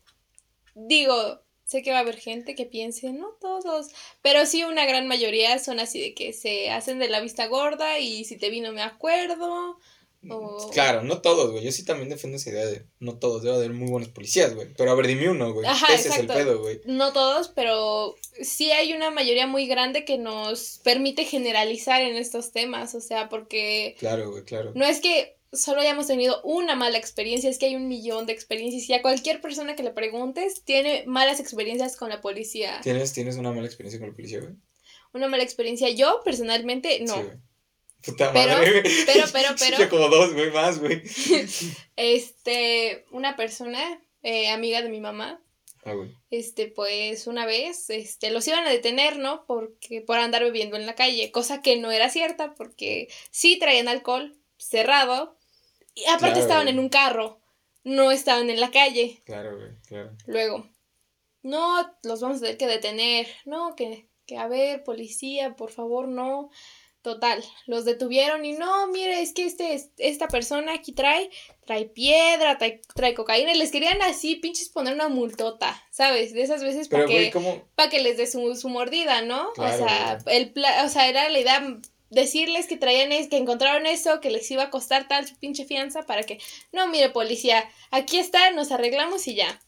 digo, sé que va a haber gente que piense, no todos, pero sí una gran mayoría son así de que se hacen de la vista gorda y si te vino me acuerdo, Claro, no todos, güey. Yo sí también defiendo esa idea de no todos, debe haber muy buenos policías, güey. Pero a ver, dime uno, güey. Ese es el pedo, güey. No todos, pero sí hay una mayoría muy grande que nos permite generalizar en estos temas, o sea, porque... Claro, güey, claro. No es que solo hayamos tenido una mala experiencia, es que hay un millón de experiencias y a cualquier persona que le preguntes tiene malas experiencias con la policía. ¿Tienes, ¿tienes una mala experiencia con la policía, güey? Una mala experiencia. Yo, personalmente, no. Puta madre, pero, Pero, pero, pero. como dos, güey, más, güey. este, una persona, eh, amiga de mi mamá. Ah, güey. Este, pues una vez, este, los iban a detener, ¿no? Porque, por andar bebiendo en la calle, cosa que no era cierta, porque sí traían alcohol cerrado, y aparte estaban en un carro, no estaban en la calle. Claro, güey, claro. Luego, no, los vamos a tener que detener, no, que, que a ver, policía, por favor, no. Total, los detuvieron y no, mire, es que este, esta persona aquí trae, trae piedra, trae, cocaína, y les querían así, pinches, poner una multota, ¿sabes? De esas veces para que, que les dé su, mordida, ¿no? o, sea, el o sea, era la idea decirles que traían, es, que encontraron eso, que les iba a costar tal su pinche fianza para que, no, mire, policía, aquí está, nos arreglamos y ya.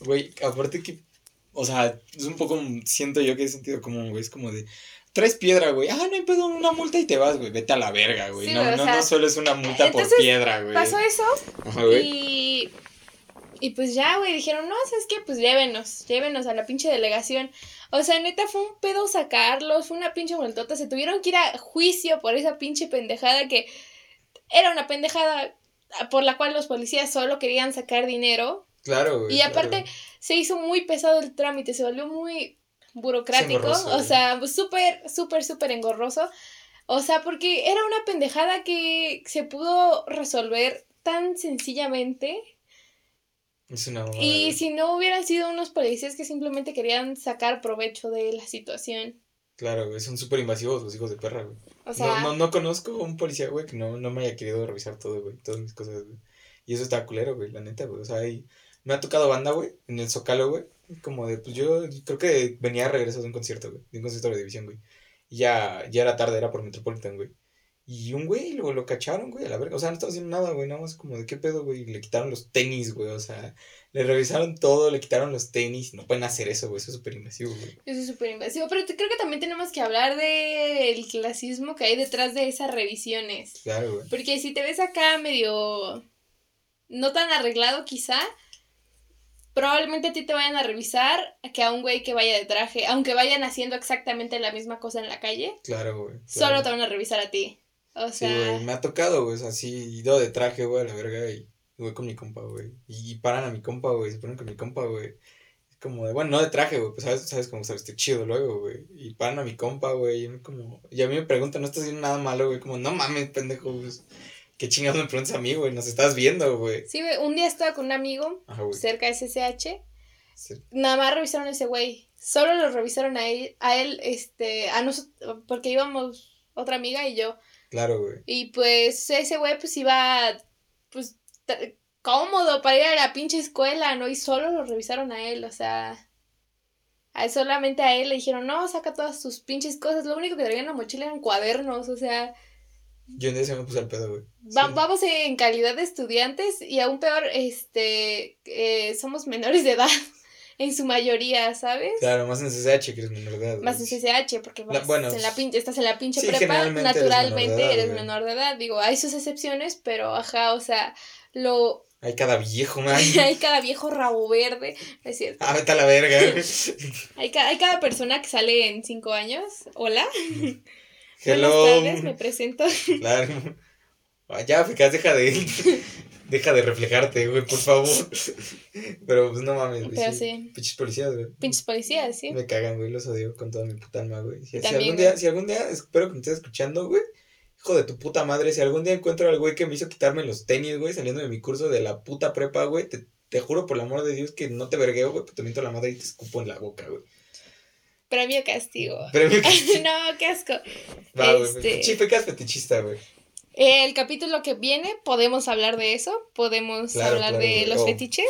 Güey, aparte que, o sea, es un poco, siento yo que he sentido como, güey, es como de, Traes piedra, güey. Ah, no hay pedo, una multa y te vas, güey. Vete a la verga, güey. no, no, no solo es una multa por piedra, güey. Pasó eso. Ajá. Y. Y pues ya, güey, dijeron, no, ¿sabes qué? Pues llévenos, llévenos a la pinche delegación. O sea, neta, fue un pedo sacarlos, fue una pinche multota. Se tuvieron que ir a juicio por esa pinche pendejada que era una pendejada por la cual los policías solo querían sacar dinero. Claro, güey. Y aparte, se hizo muy pesado el trámite, se volvió muy burocrático, o sea, súper, súper, súper engorroso. O sea, porque era una pendejada que se pudo resolver tan sencillamente. Es una Y si no hubieran sido unos policías que simplemente querían sacar provecho de la situación. Claro, güey, son súper invasivos los hijos de perra, güey. O sea, no, no, no conozco un policía, güey, que no, no me haya querido revisar todo, güey, todas mis cosas, güey. Y eso está culero, güey, la neta, güey. O sea, hay, me ha tocado banda, güey, en el Zocalo, güey. Como de, pues yo creo que venía a regreso de un concierto, güey. De un concierto de división, güey. Y ya, ya era tarde, era por Metropolitan, güey. Y un güey lo, lo cacharon, güey, a la verga. O sea, no estaba haciendo nada, güey. Nada más como de qué pedo, güey. Le quitaron los tenis, güey. O sea, le revisaron todo, le quitaron los tenis. No pueden hacer eso, güey. Eso es súper invasivo, güey. Eso es súper invasivo. Pero creo que también tenemos que hablar del clasismo que hay detrás de esas revisiones. Claro, güey. Porque si te ves acá medio. No tan arreglado, quizá probablemente a ti te vayan a revisar que a un güey que vaya de traje, aunque vayan haciendo exactamente la misma cosa en la calle. Claro, güey. Solo te van a revisar a ti. O sea. Sí, güey, me ha tocado, güey, así, ido de traje, güey, a la verga, y voy con mi compa, güey. Y paran a mi compa, güey, se ponen con mi compa, güey. Es como de, bueno, no de traje, güey, pues sabes, sabes cómo sabes, chido luego, güey. Y paran a mi compa, güey, y como, y a mí me preguntan, no estás haciendo nada malo, güey, como, no mames, pendejo, güey ¿Qué chingados me preguntas a mí, güey? Nos estás viendo, güey. Sí, güey. Un día estaba con un amigo cerca de SSH. Nada más revisaron a ese güey. Solo lo revisaron a él, a él, este, a nosotros, porque íbamos otra amiga y yo. Claro, güey. Y pues ese güey pues iba, pues, cómodo para ir a la pinche escuela, ¿no? Y solo lo revisaron a él, o sea, a solamente a él le dijeron, no, saca todas tus pinches cosas. Lo único que traía en la mochila eran cuadernos, o sea, yo en ese me puse al pedo, güey. Vamos en calidad de estudiantes y aún peor, este, eh, somos menores de edad. En su mayoría, ¿sabes? Claro, más en CCH que eres menor de edad. Más en CCH, porque vas en la pinche, estás en la pinche prepa, naturalmente eres menor, de edad, Digo, hay sus excepciones, pero ajá, o sea, lo... Hay cada viejo, man. hay cada viejo rabo verde, es cierto. Ah, vete a la verga. hay, hay cada persona que sale en cinco años. Hola. Hello. Buenas me presento. Claro. Ah, ya, fijas, deja de. deja de reflejarte, güey, por favor. Pero pues no mames, güey. Pero sí. Pinches policías, güey. Pinches policías, sí. Me cagan, güey, los odio con toda mi puta alma, güey. Si, algún día, si algún día, espero que me estés escuchando, güey. Hijo de tu puta madre, si algún día encuentro al güey que me hizo quitarme los tenis, güey, saliendo de mi curso de la puta prepa, güey, te, te juro por el amor de Dios que no te vergueo, güey, pero te miento la madre y te escupo en la boca, güey. Premio castigo. Premio castigo. no, qué asco. Va, este... Sí, fetichista, güey. El capítulo que viene podemos hablar de eso, podemos hablar de los oh. fetiches.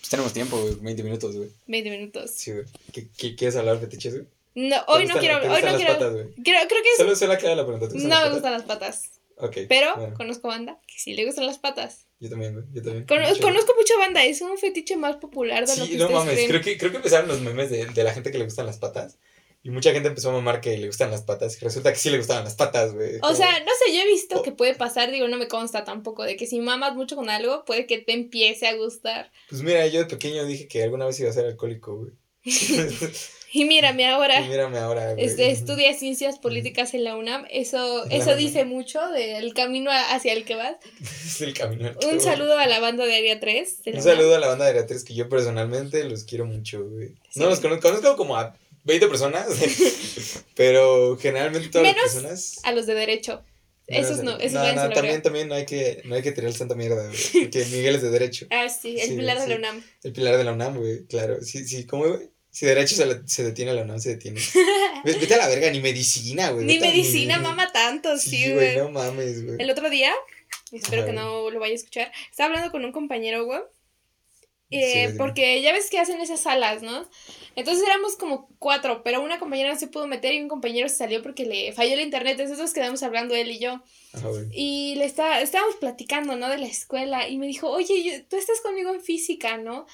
Pues tenemos tiempo, güey, 20 minutos, güey. 20 minutos. Sí, güey. ¿Qué, quieres hablar de fetiches, güey? No, hoy no quiero, hoy no quiero. creo, creo que es... Solo, solo queda la pregunta. No me gustan las patas. Ok. Pero conozco banda que sí le gustan las patas. Yo también, güey. Yo también. conozco mucha banda, es un fetiche más popular de lo que Sí, no mames, creo que, creo que empezaron los memes de, de la gente que le gustan las patas. Y mucha gente empezó a mamar que le gustan las patas. Y resulta que sí le gustaban las patas, güey. O sea, no sé, yo he visto que puede pasar, digo, no me consta tampoco, de que si mamas mucho con algo, puede que te empiece a gustar. Pues mira, yo de pequeño dije que alguna vez iba a ser alcohólico, güey. y mírame ahora. Y mírame ahora, güey. Este, estudia ciencias políticas en la UNAM. Eso, eso dice mucho del camino hacia el que vas. es el camino al que Un saludo a la banda de Área 3. Un saludo a la banda de Área 3, que yo personalmente los quiero mucho, güey. No los conozco, conozco como a 20 personas, pero generalmente todas las personas... a los de derecho. Esos no, esos no, no, también, también no hay que, no hay que tirar el santa mierda, güey, porque Miguel es de derecho. Ah, sí, el pilar de la UNAM. El pilar de la UNAM, güey, claro. Sí, sí, ¿cómo, güey? Si derecho se, se, detiene la UNAM, se detiene. Vete a la verga, ni medicina, güey. Ni medicina, mama tanto, sí, güey. no mames, güey. El otro día, espero que no lo vaya a escuchar, estaba hablando con un compañero, güey, eh, porque ya ves que hacen esas salas, ¿no? Entonces éramos como cuatro, pero una compañera no se pudo meter y un compañero se salió porque le falló el internet. Entonces nos quedamos hablando él y yo. y le está, estábamos platicando, ¿no? De la escuela. Y me dijo, oye, tú estás conmigo en física, ¿no?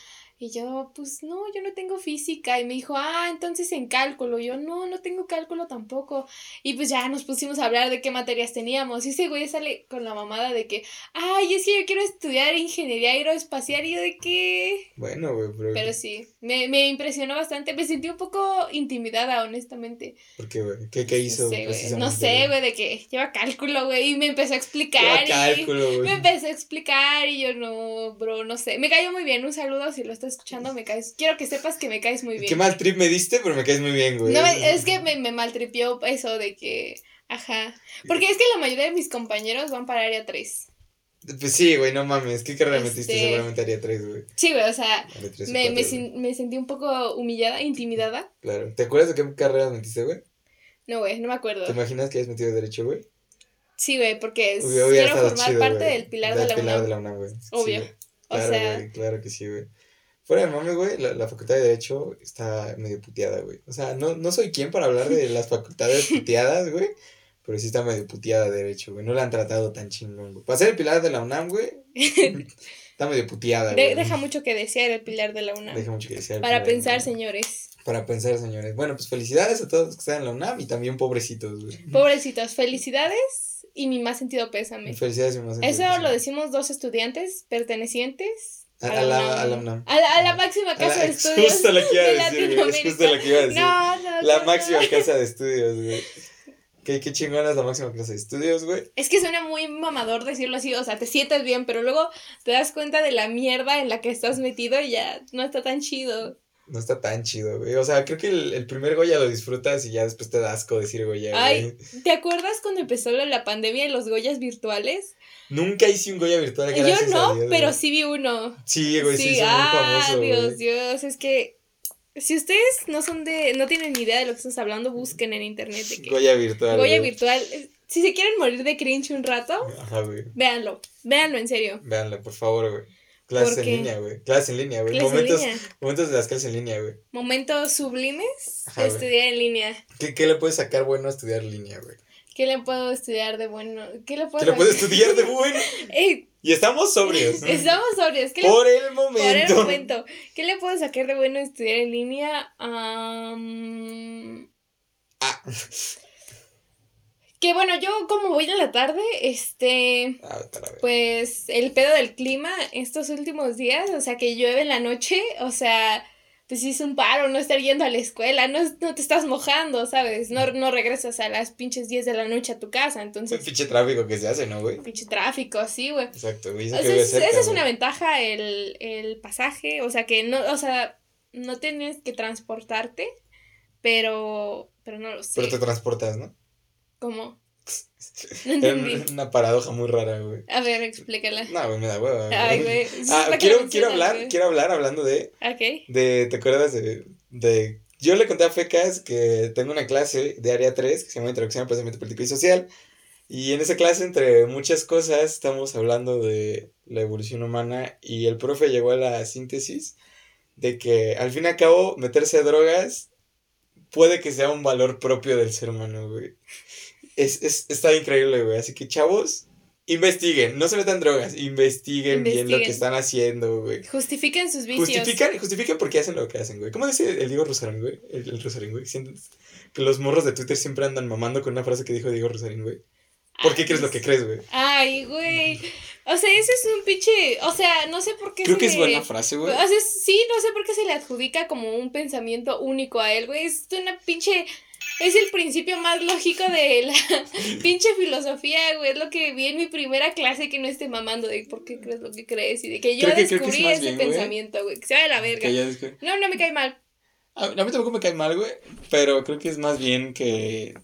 Y yo, pues no, yo no tengo física. Y me dijo, ah, entonces en cálculo. yo, no, no tengo cálculo tampoco. Y pues ya nos pusimos a hablar de qué materias teníamos. Y ese güey sale con la mamada de que, ay, es que yo quiero estudiar ingeniería aeroespacial. Y yo, ¿de qué? Bueno, güey, pero. Pero sí, me, me impresionó bastante. Me sentí un poco intimidada, honestamente. ¿Por qué, güey? ¿Qué, ¿Qué, hizo? No sé, güey, de que lleva cálculo, güey. Y me empezó a explicar. Lleva cálculo, güey. Me empezó a explicar. Y yo, no, bro, no sé. Me cayó muy bien. Un saludo si lo estás escuchando, me caes. Quiero que sepas que me caes muy bien. Qué mal trip me diste, pero me caes muy bien, güey. No, es que me, me maltripió eso de que. Ajá. Porque es que la mayoría de mis compañeros van para área 3. Pues sí, güey, no mames. ¿Qué carrera metiste? Este, Seguramente área 3, güey. Sí, güey, o sea. me, me, me, sentí un poco humillada, intimidada. Claro. ¿Te acuerdas de qué carrera metiste, güey? No, güey, no me acuerdo. ¿Te imaginas que hayas metido Derecho, güey? Sí, güey, porque es, quiero formar parte del pilar de la pilar de la UNAM, güey. Obvio. o sea. claro que sí, güey. Fuera de mame, güey, la, la, facultad de Derecho está medio puteada, güey. O sea, no, no soy quien para hablar de las facultades puteadas, güey. Pero sí está medio puteada de Derecho, güey. No la han tratado tan chingón, güey. Para ser el pilar de la UNAM, güey. está medio puteada, güey. deja mucho que desear el pilar de la UNAM. Deja mucho que desear. Para pensar, señores. Para pensar, señores. Bueno, pues felicidades a todos los que están en la UNAM y también pobrecitos, güey. Pobrecitos, felicidades y mi más sentido pésame. Felicidades y mi más sentido Eso lo decimos dos estudiantes pertenecientes a, la, a la UNAM. A la, a la máxima casa de estudios. Justo la que iba a decir, Es justo la que iba a decir. No, no, la máxima casa de estudios, güey. Qué, qué chingona es la máxima casa de estudios, güey. Es que suena muy mamador decirlo así, o sea, te sientes bien, pero luego te das cuenta de la mierda en la que estás metido y ya no está tan chido. No está tan chido, güey. O sea, creo que el, el primer Goya lo disfrutas y ya después te da asco decir Goya, Ay, ¿te acuerdas cuando empezó la pandemia y los Goyas virtuales? Nunca hice un Goya virtual. Yo no, pero sí vi uno. Sí, güey, sí, sí ah, muy famoso. Dios, Dios, es que si ustedes no son de, no tienen ni idea de lo que estás hablando, busquen en internet. De que Goya virtual. Goya virtual. Si se quieren morir de cringe un rato, Ajá, güey. véanlo, véanlo en serio. Véanlo, por favor, güey. Clases en línea, güey. Clases en línea, güey. Momentos, momentos de las clases en línea, güey. Momentos sublimes de estudiar en línea. ¿Qué, ¿Qué le puede sacar bueno a estudiar en línea, güey? ¿Qué le puedo estudiar de bueno? ¿Qué le puedo, ¿Qué le puedo estudiar de bueno? y estamos sobrios. Estamos sobrios. ¿Qué por el momento. Por el momento. ¿Qué le puedo sacar de bueno estudiar en línea? Um... Ah. Que bueno, yo como voy en la tarde, este, ah, pues el pedo del clima estos últimos días, o sea, que llueve en la noche, o sea, pues es un paro no estar yendo a la escuela, no, no te estás mojando, ¿sabes? No, no regresas a las pinches 10 de la noche a tu casa, entonces... Un pinche tráfico que se hace, ¿no, güey? Pinche tráfico, sí, güey. Exacto, güey. esa es una ventaja, el, el pasaje, o sea, que no, o sea, no tienes que transportarte, pero, pero no lo sé. Pero te transportas, ¿no? ¿Cómo? Es una paradoja muy rara, güey. A ver, explícala. No, güey, me da hueva. Ay, güey. Ah, quiero, quiero hablar, quiero hablar hablando de. Ok. De, ¿te acuerdas de, de yo le conté a Fecas que tengo una clase de área 3 que se llama Introducción al Pensamiento Político y Social. Y en esa clase, entre muchas cosas, estamos hablando de la evolución humana y el profe llegó a la síntesis de que al fin y al cabo meterse a drogas puede que sea un valor propio del ser humano, güey. Es, es, está increíble, güey. Así que, chavos, investiguen. No se metan drogas. Investiguen, bien lo que están haciendo, güey. Justifiquen sus vicios. Justifiquen, justifiquen por qué hacen lo que hacen, güey. ¿Cómo dice el Diego Rosarín, güey? El, el Rosarín, güey. Que los morros de Twitter siempre andan mamando con una frase que dijo Diego Rosarín, güey. ¿Por qué crees lo que crees, güey? Ay, güey. O sea, ese es un pinche. O sea, no sé por qué. Creo que es buena frase, güey. O sea, sí, no sé por qué se le adjudica como un pensamiento único a él, güey. Es una pinche. Es el principio más lógico de la pinche filosofía, güey. Es lo que vi en mi primera clase que no esté mamando de por qué crees lo que crees y de que yo descubrí ese pensamiento, güey. Que se va de la verga. No, no me cae mal. A, a mí tampoco me cae mal, güey. Pero creo que es más bien que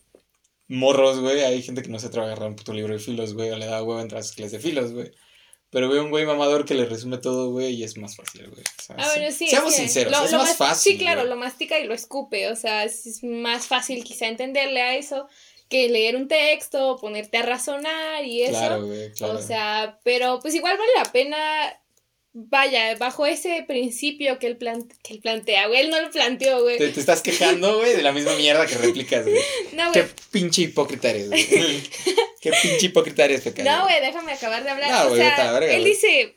morros, güey. Hay gente que no se atreve a agarrar un puto libro de filos, güey, o le da huevo entrar a sus clases de filos, güey. Pero veo un güey mamador que le resume todo, güey, y es más fácil, güey. ah, bueno, sí. Seamos sinceros, es más fácil. Sí, claro, lo mastica y lo escupe. O sea, es más fácil quizá entenderle a eso que leer un texto, ponerte a razonar y eso. Claro, güey, claro. O sea, pero pues igual vale la pena vaya, bajo ese principio que él, que él plantea, güey, él no lo planteó, güey. Te, estás quejando, güey, de la misma mierda que replicas, güey. No, güey. Qué pinche hipócrita eres, güey. Qué pinche hipócrita eres, pecado. No, güey, déjame acabar de hablar. o sea, él dice,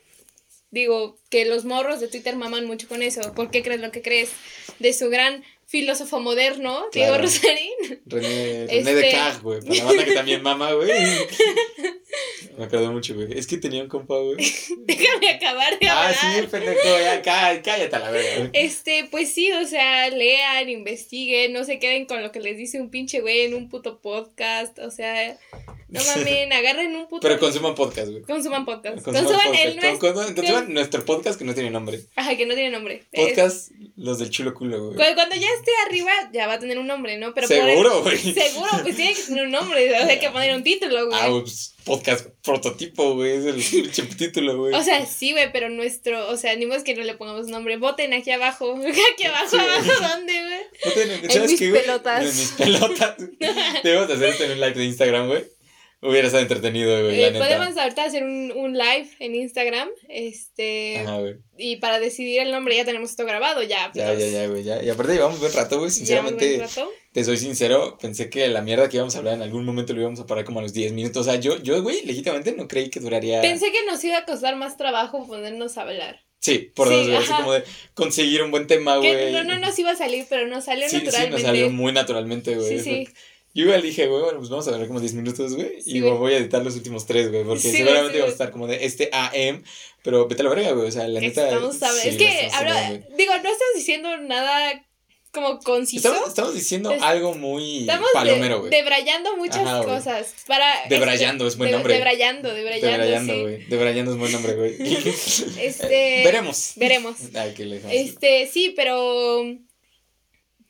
digo, que los morros de Twitter maman mucho con eso. ¿Por qué crees lo que crees? De su gran filósofo moderno, Diego Rosarín. René, René de Caj, güey. Para la banda que también mama, güey. Me acuerdo mucho, güey. Es que tenía un compa, güey. Déjame acabar de hablar. Ah, sí, pendejo, ya, cállate a la verga. Este, pues sí, o sea, lean, investiguen, no se queden con lo que les dice un pinche güey en un puto podcast, o sea, no mamen, agarren un puto... Pero consuman podcast, güey. Consuman podcast. Consuman, el nuestro... Consuman nuestro podcast que no tiene nombre. Ajá, que no tiene nombre. Podcast, los del chulo culo, güey. Cuando ya esté arriba, ya va a tener un nombre, ¿no? Pero Seguro, güey. Seguro, pues tiene que tener un nombre, o sea, hay que poner un título, güey. Ah, pues podcast prototipo, güey, es el título, güey. O sea, sí, güey, pero nuestro, o sea, ni más que no le pongamos nombre. Voten aquí abajo, aquí abajo, abajo, ¿dónde, güey? Voten, en, ¿sabes mis qué, pelotas. En mis pelotas. Debemos hacer esto en un live de Instagram, güey. Hubiera estado entretenido, güey. Eh, podemos ahorita hacer un, un, live en Instagram. Este. Ajá, güey. Y para decidir el nombre ya tenemos esto grabado, ya. Ya, ya, ya, güey. Ya. Y aparte llevamos buen rato, güey. Sinceramente. Rato? Te soy sincero, pensé que la mierda que íbamos a hablar en algún momento lo íbamos a parar como a los 10 minutos. O sea, yo, yo, güey, legítimamente no creí que duraría. Pensé que nos iba a costar más trabajo ponernos a hablar. Sí, por dos, así como de conseguir un buen tema, güey. No, no nos iba a salir, pero nos salió naturalmente. Sí, nos salió muy naturalmente, güey. Sí, sí. Yo igual dije, güey, bueno, pues vamos a ver como 10 minutos, güey. y voy a editar los últimos 3, güey. Porque seguramente sí, va a estar como de este AM. Pero vete a la verga, güey. O sea, la neta. Estamos a ver. es que, digo, no estás diciendo nada como conciso. Estamos, diciendo algo muy palomero, güey. debrayando muchas cosas. Para, debrayando es buen nombre. Debrayando, debrayando. Debrayando, güey. Debrayando es buen nombre, güey. este. veremos. Veremos. Ay, qué lejos. Este, sí, pero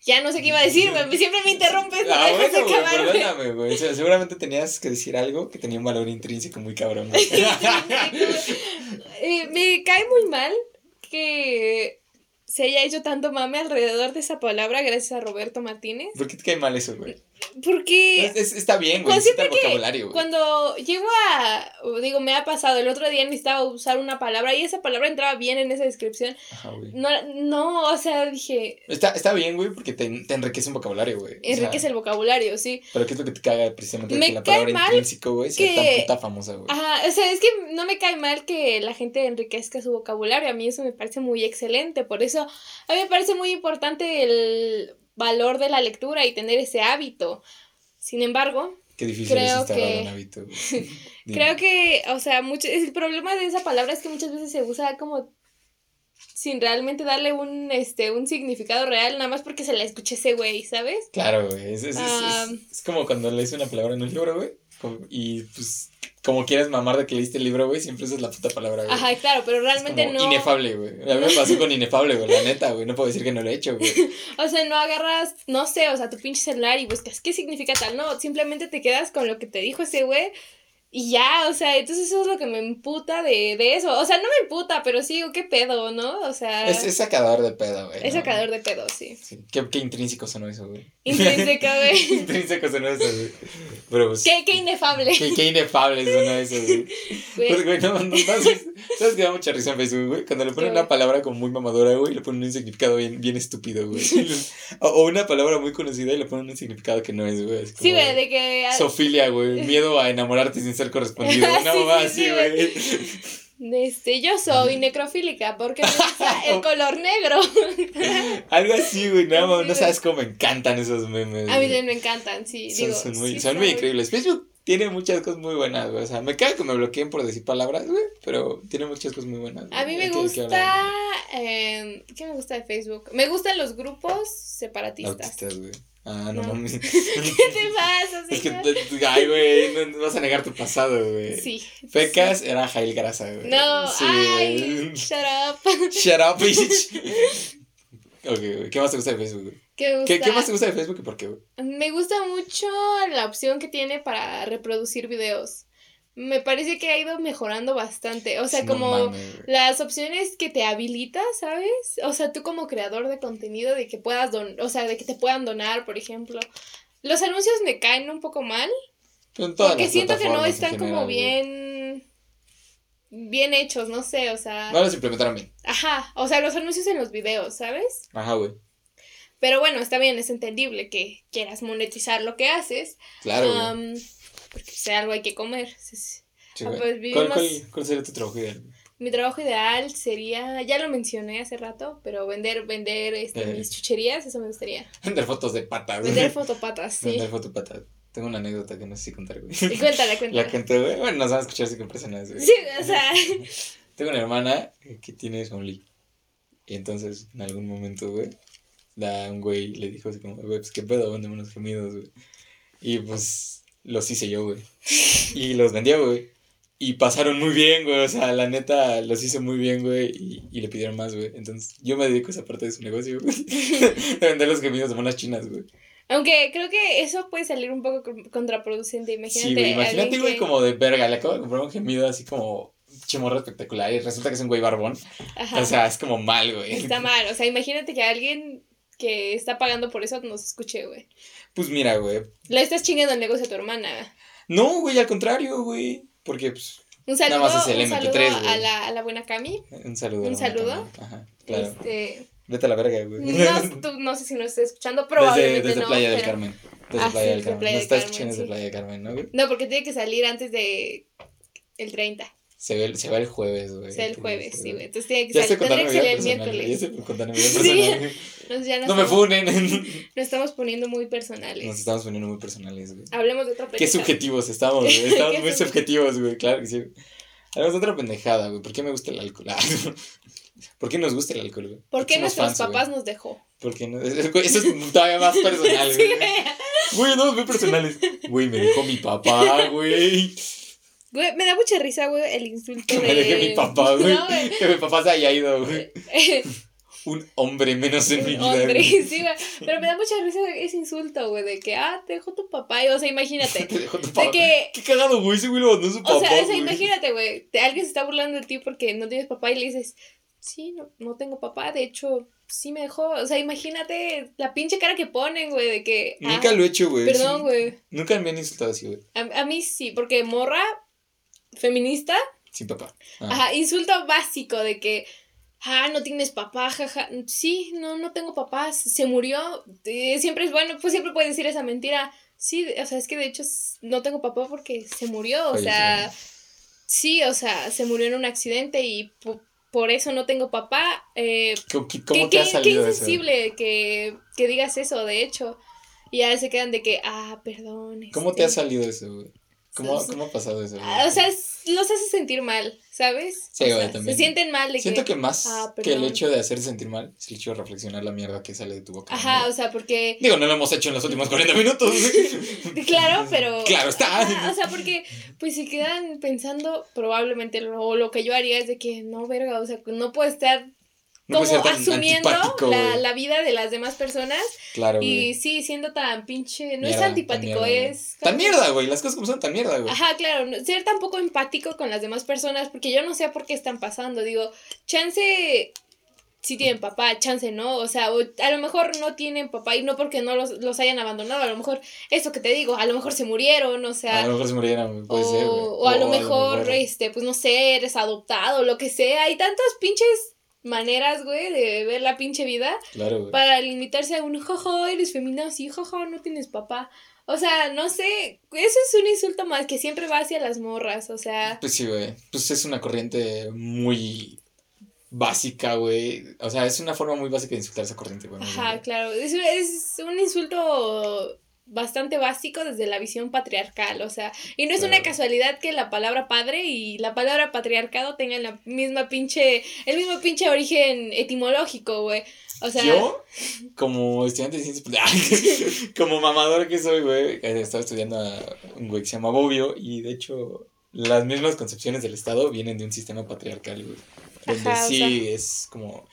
ya no sé qué iba a decir, güey. Siempre me interrumpes. Ah, bueno, perdóname, güey. seguramente tenías que decir algo que tenía un valor intrínseco muy cabrón. eh, me cae muy mal que se haya hecho tanto mame alrededor de esa palabra gracias a Roberto Martínez. ¿Por qué te cae mal eso, güey? Porque... está bien, güey, necesita el vocabulario, güey. Cuando llego a... Digo, me ha pasado, el otro día necesitaba usar una palabra y esa palabra entraba bien en esa descripción. Ajá, güey. No, no, o sea, dije... Está, está bien, güey, porque te, te enriquece un vocabulario, güey. Enriquece el vocabulario, sí. Pero ¿qué es lo que te caga precisamente me que la palabra intrínseco, güey, sea tan puta famosa, güey? Ajá, o sea, es que no me cae mal que la gente enriquezca su vocabulario. A mí eso me parece muy excelente. Por eso, a mí me parece muy importante el valor de la lectura y tener ese hábito. Sin embargo, Qué difícil creo es que... un hábito. creo que, o sea, mucho, el problema de esa palabra es que muchas veces se usa como sin realmente darle un, este, un significado real, nada más porque se la escuché ese güey, ¿sabes? Claro, güey. Es, es, es, como cuando lees una palabra en un libro, güey. Y pues como quieres mamar de que leíste el libro, güey, siempre usas la puta palabra, güey. Ajá, claro, pero realmente no. Inefable, güey. A mí me pasó con inefable, güey, la neta, güey. No puedo decir que no lo he hecho, güey. o sea, no agarras, no sé, o sea, tu pinche celular y buscas qué significa tal, no. Simplemente te quedas con lo que te dijo ese güey Y ya, o sea, entonces eso es lo que me emputa de, de eso. O sea, no me emputa, pero sí, ¿qué pedo, no? O sea. Es, es sacador de pedo, güey. Es sacador de pedo, sí. sí. ¿Qué, qué intrínseco sonó eso, güey. Intrínseco, güey. intrínseco sonó eso, güey. Pero pues. Qué, qué inefable. Qué, qué inefable sonó eso, güey. Pues, güey, no, no, ¿sabes, ¿sabes que da mucha risa en Facebook, güey? Cuando le ponen una palabra como muy mamadora, güey, le ponen un significado bien, bien estúpido, güey. o, o, una palabra muy conocida y le ponen un significado que no es, güey. Es sí, güey, de que. Sofilia, güey. Miedo a enamorarte sin ser correspondido. Una mamá sí, así, güey. Este, yo soy necrofílica porque me gusta el color negro. Algo así, güey. No, no sabes cómo me encantan esos memes. A mí también me encantan, sí. Son, digo, son muy, sí son muy increíbles. Facebook tiene muchas cosas muy buenas, güey. O sea, me cae que me bloqueen por decir palabras, güey. Pero tiene muchas cosas muy buenas. A mí me gusta. Eh, ¿Qué me gusta de Facebook? Me gustan los grupos separatistas. Autistas, güey. Ah, no, No. mames. ¿Qué te pasa, Es que, señor? ay, güey, no, vas a negar tu pasado, güey. Sí. Fecas era Jail Grasa, güey. No, Sí, ay, shut up. Shut up, bitch. ok. ¿Qué más te gusta de Facebook, güey? ¿Qué? ¿Qué, ¿Qué más te gusta de Facebook y por qué, güey? Me gusta mucho la opción que tiene para reproducir videos. Me parece que ha ido mejorando bastante. O sea, No como mames, las opciones que te habilita, ¿sabes? O sea, tú como creador de contenido, de que puedas don o sea, de que te puedan donar, por ejemplo. Los anuncios me caen un poco mal, porque siento que no están como general, bien bien hechos, no sé, o sea, No los implementaron bien. ajá, o sea, los anuncios en los videos, ¿sabes? Ajá, güey. Pero bueno, está bien, es entendible que quieras monetizar lo que haces. Claro, güey. Porque pues, algo hay que comer. Sí, ah, pues, ¿Cuál, vivimos- cuál, cuál sería tu trabajo ideal? Mi trabajo ideal sería, ya lo mencioné hace rato, pero vender, vender este, Eh. mis chucherías, eso me gustaría. Vender fotos de patas. güey. Vender fotopatas, sí. Vender fotopatas. Tengo una anécdota que no sé si contar, güey. Y cuéntala, La cuéntala. conté, güey. Bueno, nos van a escuchar cinco personas, güey. Sí, o sea, Tengo una hermana que tiene Only. Y entonces, en algún momento, güey, la, un güey le dijo así como, güey, pues qué pedo, véndeme unos gemidos, güey. Y pues los hice yo, güey. Y los vendía, güey. Y pasaron muy bien, güey. O sea, la neta, los hice muy bien, güey. Y, y le pidieron más, güey. Entonces, yo me dedico a esa parte de su negocio, güey. De vender los gemidos de monas chinas, güey. aunque creo que eso puede salir un poco con- contraproducente. Imagínate. Sí, güey. Imagínate, güey, que- como de verga. Le acabo de comprar un gemido así como chimorro espectacular. Y resulta que es un güey barbón. Ajá, O sea, es como mal, güey. está mal. O sea, imagínate que alguien que está pagando por eso nos escuche, güey. Pues mira, güey. Le estás chingando el negocio a tu hermana. No, güey, al contrario, güey. Porque, pues, Un saludo, más es el un saludo MP3, a la, a la buena Cami. un saludo. ¿Un saludo? Ajá, claro. Este, Vete a la verga, güey. no, tú- no sé si nos está escuchando, desde probablemente desde no. Playa del pero- Carmen. Desde Ah, Playa sí, del desde Carmen. Playa del está escuchando desde sí. Playa del Carmen, ¿no, güey? No, porque tiene que salir antes de el 30. Se, ve, se va el jueves, güey. O sea, el Sí, jueves, sí, sí, güey. Entonces tiene que Ya salir. Tendría que salir el miércoles. Sí. Nos, ya nos, No me estamos- funen. nos estamos poniendo muy personales. Nos estamos poniendo muy personales, güey. Hablemos de otra Qué pendejada. subjetivos estamos, güey. Estamos Qué muy sub- subjetivos, güey. Claro que sí. Hablamos de otra pendejada, güey. ¿Por qué me gusta el alcohol? Ah, ¿Por qué nos gusta el alcohol, güey? ¿Por qué nuestros fans, papás nos dejó? ¿Por qué no? Eso es todavía más personal, Sí, güey. güey. Güey, no, muy personales. Güey, me dejó mi papá, güey. Güey, me da mucha risa, güey, el insulto Que de... dejé mi papá, güey. No, güey. Que mi papá se haya ido, güey. Un hombre menos en mi vida. Hombre, sí, güey. Pero me da mucha risa ese insulto, güey, de que, ah, te dejó tu papá. Y, o sea, imagínate. Te dejó tu De papá. que, Qué cagado, güey. Ese güey lo mandó su papá. o sea, o sea, imagínate, güey, alguien se está burlando de ti porque no tienes papá y le dices, sí, no, no tengo papá, de hecho, sí me dejó. O sea, imagínate la pinche cara que ponen, güey, de que. Nunca ah, lo he hecho, güey. Perdón, sí. güey. Nunca me han insultado así, güey. A, a mí sí, porque morra, feminista, Sin papá. Ah. ajá, insulto básico de que. Ah, no tienes papá, jaja. Sí, no, no tengo papá, se murió. Eh, siempre es bueno, pues siempre puedes decir esa mentira. Sí, o sea, es que de hecho no tengo papá porque se murió, o sea, sí, o sea, se murió en un accidente y po- por eso no tengo papá. Eh, ¿Cómo, cómo qué, te ha qué- qué insensible que, que digas eso, de hecho. Y ya se quedan de que, ah, perdón. ¿Cómo te ha este, salido eso, güey? ¿Cómo. ¿Cómo ha pasado eso? ah, O sea, los hace sentir mal, ¿sabes? Sí, O güey, sea, también. Se sienten mal de Siento que... que más Ah, que el hecho de hacerse sentir mal es el hecho de reflexionar la mierda que sale de tu boca. Ajá, ¿no? o sea, porque... Digo, no lo hemos hecho en los últimos 40 minutos. Claro, pero... Claro está. Ajá, o sea, porque pues se quedan pensando, probablemente, lo, o lo que yo haría es de que, no, verga, o sea, no puedo estar como asumiendo la, la, vida de las demás personas. Claro, Y sí, siendo tan pinche. No es antipático, es. Tan mierda, güey. Las cosas como son tan mierda, güey. Ajá, claro. Ser tan poco empático con las demás personas, porque yo no sé por qué están pasando. Digo, chance sí tienen papá, chance no, o sea, a lo mejor no tienen papá y no porque no los, los, hayan abandonado, a lo mejor, eso que te digo, a lo mejor se murieron, o sea. A lo mejor se murieron, puede o, ser. O, a lo mejor, este, pues no sé, eres adoptado, lo que sea, hay tantas pinches maneras, güey, de ver la pinche vida. Claro, güey. Para limitarse a un, jaja, eres femenina, sí, jaja, no tienes papá. O sea, no sé, eso es un insulto más que siempre va hacia las morras, o sea. Pues sí, güey. Pues es una corriente muy básica, güey. O sea, es una forma muy básica de insultar esa corriente, güey. Ajá, claro. Es, es un insulto bastante básico desde la visión patriarcal, o sea, y no es una casualidad que la palabra padre y la palabra patriarcado tengan la misma pinche, el mismo pinche origen etimológico, güey. O sea, yo, como estudiante de ciencias, como mamador que soy, güey, eh, estaba estudiando a un güey que se llama Bobbio y de hecho las mismas concepciones del Estado vienen de un sistema patriarcal, güey. Donde sí es como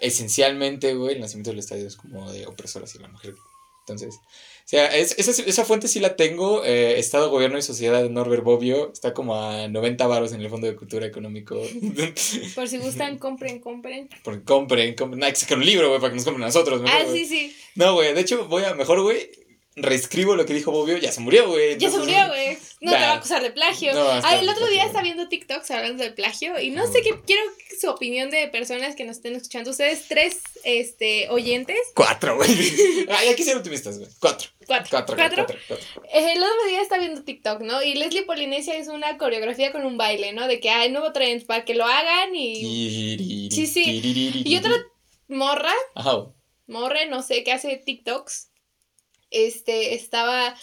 esencialmente, güey, el nacimiento del Estado es como de opresor hacia la mujer. Entonces, sea, es, esa, esa fuente sí la tengo. Eh, Estado, Gobierno y Sociedad de Norbert Bobbio. Está como a 90 varos en el Fondo de Cultura Económico. Por si gustan, compren, compren. Por, compren, compren. hay que sacar un libro, güey, para que nos compren a nosotros. ah, sí, sí. No, güey, de hecho, voy a, mejor, güey, reescribo lo que dijo Bobbio, ya se murió, güey. Ya se murió, güey. No te va a acusar de plagio. ah, el otro día estaba viendo TikToks hablando de plagio y no sé qué, quiero su opinión de personas que nos estén escuchando. Ustedes tres, este, oyentes. Cuatro, güey. Ay, aquí ser optimistas, güey. Cuatro. Cuatro. Cuatro. ¿Cuatro? El otro día estaba viendo TikTok, ¿no? Y Leslie Polinesia hizo una coreografía con un baile, ¿no? De que hay nuevo trend para que lo hagan y... Sí, sí. Y otra morra. Ajá. Morre, no sé, que hace TikToks este, estaba,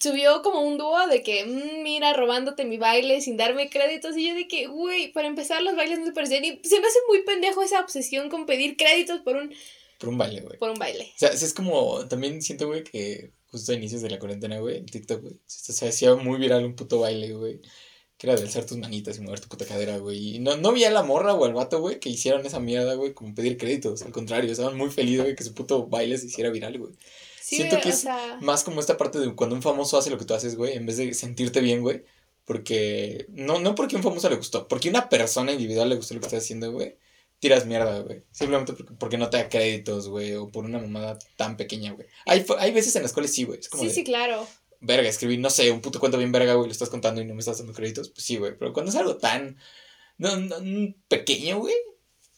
subió como un dúo de que, mm, mira, robándote mi baile sin darme créditos. Y yo de que, güey, para empezar los bailes no se parecían. Y se me hace muy pendejo esa obsesión con pedir créditos por un... Por un baile, güey. Por un baile. O sea, es como, también siento, güey, que justo a inicios de la cuarentena, güey, en TikTok, güey, se hacía muy viral un puto baile, güey. Que era de alzar tus manitas y mover tu puta cadera, güey. Y no, no vi a la morra o al vato, güey, que hicieron esa mierda, güey, como pedir créditos. Al contrario, estaban muy felices, güey, que su puto baile se hiciera viral, güey. Siento que es más como esta parte de cuando un famoso hace lo que tú haces, güey, en vez de sentirte bien, güey. Porque, no, no porque un famoso le gustó, porque una persona individual le gustó lo que estás haciendo, güey. Tiras mierda, güey. Simplemente porque, no te da créditos, güey, o por una mamada tan pequeña, güey. Hay, hay veces en las cuales sí, güey. Sí, sí, claro. Verga, escribí, no sé, un puto cuento bien verga, güey, lo estás contando y no me estás dando créditos. Pues sí, güey. Pero cuando es algo tan. No, no, pequeño, güey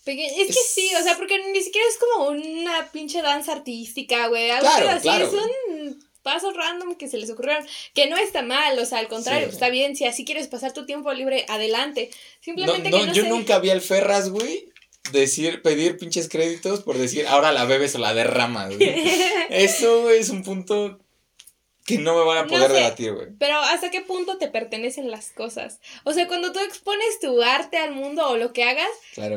es, que sí, o sea, porque ni siquiera es como una pinche danza artística, güey. Algo claro, así, es un paso random que se les ocurrieron. Que no está mal, o sea, al contrario, está bien. Si así quieres pasar tu tiempo libre, adelante. Simplemente no, no, yo nunca vi al Ferras, güey, decir, pedir pinches créditos por decir, ahora la bebes o la derramas, güey. Eso, es un punto que no me van a poder debatir, güey. Pero ¿hasta qué punto te pertenecen las cosas? O sea, cuando tú expones tu arte al mundo o lo que hagas,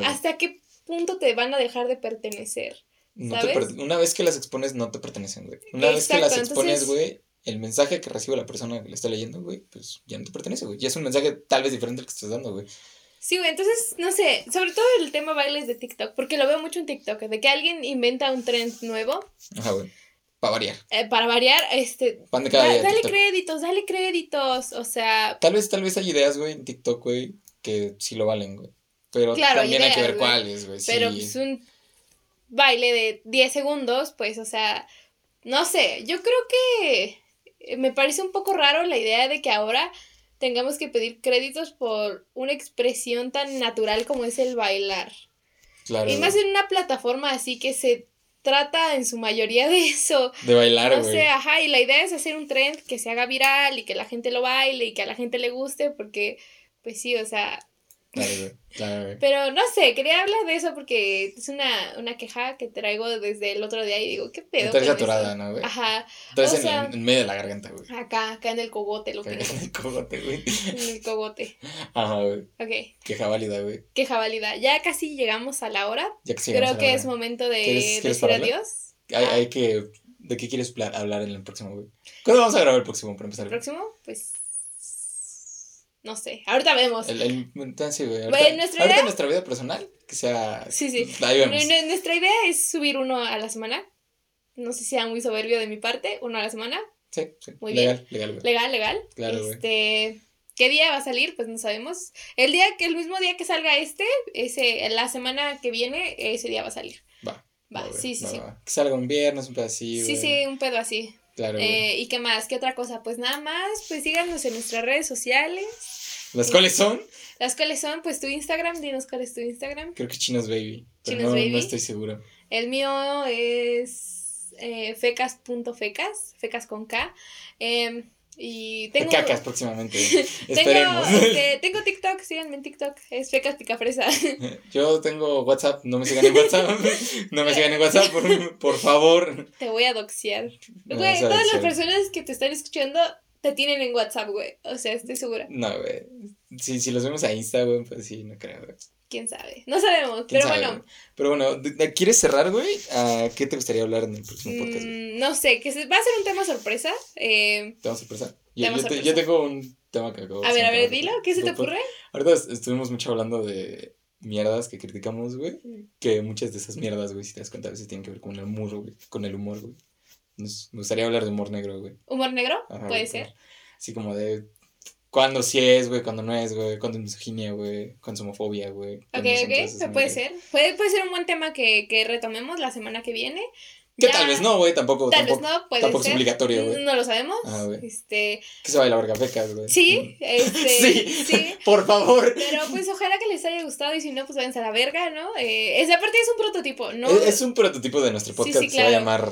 ¿hasta qué punto te van a dejar de pertenecer? ¿sabes? una vez que las expones, no te pertenecen, güey. Una vez que las expones, güey, el mensaje que recibe la persona que le está leyendo, güey, pues ya no te pertenece, güey. Ya es un mensaje tal vez diferente al que estás dando, güey. Sí, güey, entonces, no sé, sobre todo el tema bailes de TikTok, porque lo veo mucho en TikTok, de que alguien inventa un trend nuevo. Ajá, güey. Para variar. Eh, para variar, este. dale créditos, dale créditos. O sea. Tal vez, tal vez hay ideas, güey, en TikTok, güey, que sí lo valen, güey. Pero también hay que ver cuáles, güey. Pero pues un baile de 10 segundos, pues, o sea. No sé, yo creo que me parece un poco raro la idea de que ahora tengamos que pedir créditos por una expresión tan natural como es el bailar. Claro. Y más en una plataforma así que se trata en su mayoría de eso. De bailar, No sé, ajá, y la idea es hacer un trend que se haga viral y que la gente lo baile y que a la gente le guste porque, pues sí, o sea, Claro, Claro, Pero no sé, quería hablar de eso porque es una, una queja que traigo desde el otro día y digo, ¿qué pedo? Estás atorada, ¿no, güey? Ajá. Entonces en, en, medio de la garganta, güey. Acá, acá en el cogote lo tengo. En el cogote, güey. En el cogote. Ajá, güey. Ok. Queja válida, güey. Queja válida. Ya casi llegamos a la hora. Ya que Creo que es momento de decir adiós. Hay, hay que... ¿De qué quieres hablar en el próximo, güey? ¿Cuándo vamos a grabar el próximo para empezar? ¿El próximo? Pues No sé, ahorita vemos. El, el, entonces, güey. Ahorita, nuestra, ahorita nuestra vida personal, que sea. Sí, sí. Nuestra idea es subir uno a la semana. No sé si sea muy soberbio de mi parte, uno a la semana. Sí, sí. Muy legal, bien. Legal, legal. Legal, legal. Claro, este. ¿Qué día va a salir? Pues no sabemos. El día que el mismo día que salga este, ese, la semana que viene, ese día va a salir. Va. Va, sí, sí, sí. Que salga un viernes, un pedo así. Sí, sí, un pedo así. Claro. Eh, ¿Y qué más? ¿Qué otra cosa? Pues nada más, pues síganos en nuestras redes sociales. ¿Las cuáles son? Las cuáles son, pues tu Instagram, dinos cuál es tu Instagram. Creo que Chinos Baby. Chinos no, Baby. No estoy seguro. El mío es eh, fecas.fecas, fecas con K. Eh, y tengo. Cacas próximamente. Esperemos. tengo, este, tengo TikTok, síganme en TikTok. Es Fecas Picafresa. Yo tengo WhatsApp, no me sigan en WhatsApp. no me sigan en WhatsApp, por, por favor. Te voy a doxear. Güey, todas las personas que te están escuchando te tienen en WhatsApp, güey. O sea, estoy segura. No, güey. Si, si los vemos a Insta, güey, pues sí, no creo, güey quién sabe. No sabemos, pero bueno. Pero bueno, ¿quieres cerrar, güey? ¿A qué te gustaría hablar en el próximo podcast? Mm, no sé, que va a ser un tema sorpresa. Eh, ¿Tema sorpresa? Yo, yo, tengo un tema que acabo A ver, a ver, dilo, ¿qué se te ocurre? Ahorita estuvimos mucho hablando de mierdas que criticamos, güey. Mm. Que muchas de esas mierdas, güey, si te das cuenta, a veces tienen que ver con el humor, güey. Con el humor, güey. Nos, gustaría hablar de humor negro, güey. ¿Humor negro? Puede ser. Así como de cuando sí es, güey, cuando no es, güey, cuando es misoginia, güey, cuando es homofobia, güey. Ok, ok, puede ser. Puede, puede ser un buen tema que, que retomemos la semana que viene. Que tal vez no, güey, tampoco. Tal tampoco, vez no, puede Tampoco ser. es obligatorio, güey. No lo sabemos. Ah, güey. Este. Que se vaya la verga fecas, güey. Sí, este. sí, sí. Por favor. Pero pues ojalá que les haya gustado y si no, pues váyanse a la verga, ¿no? Eh, esa parte es un prototipo, ¿no? Es, es un prototipo de nuestro podcast. Sí, sí, claro. Se va a llamar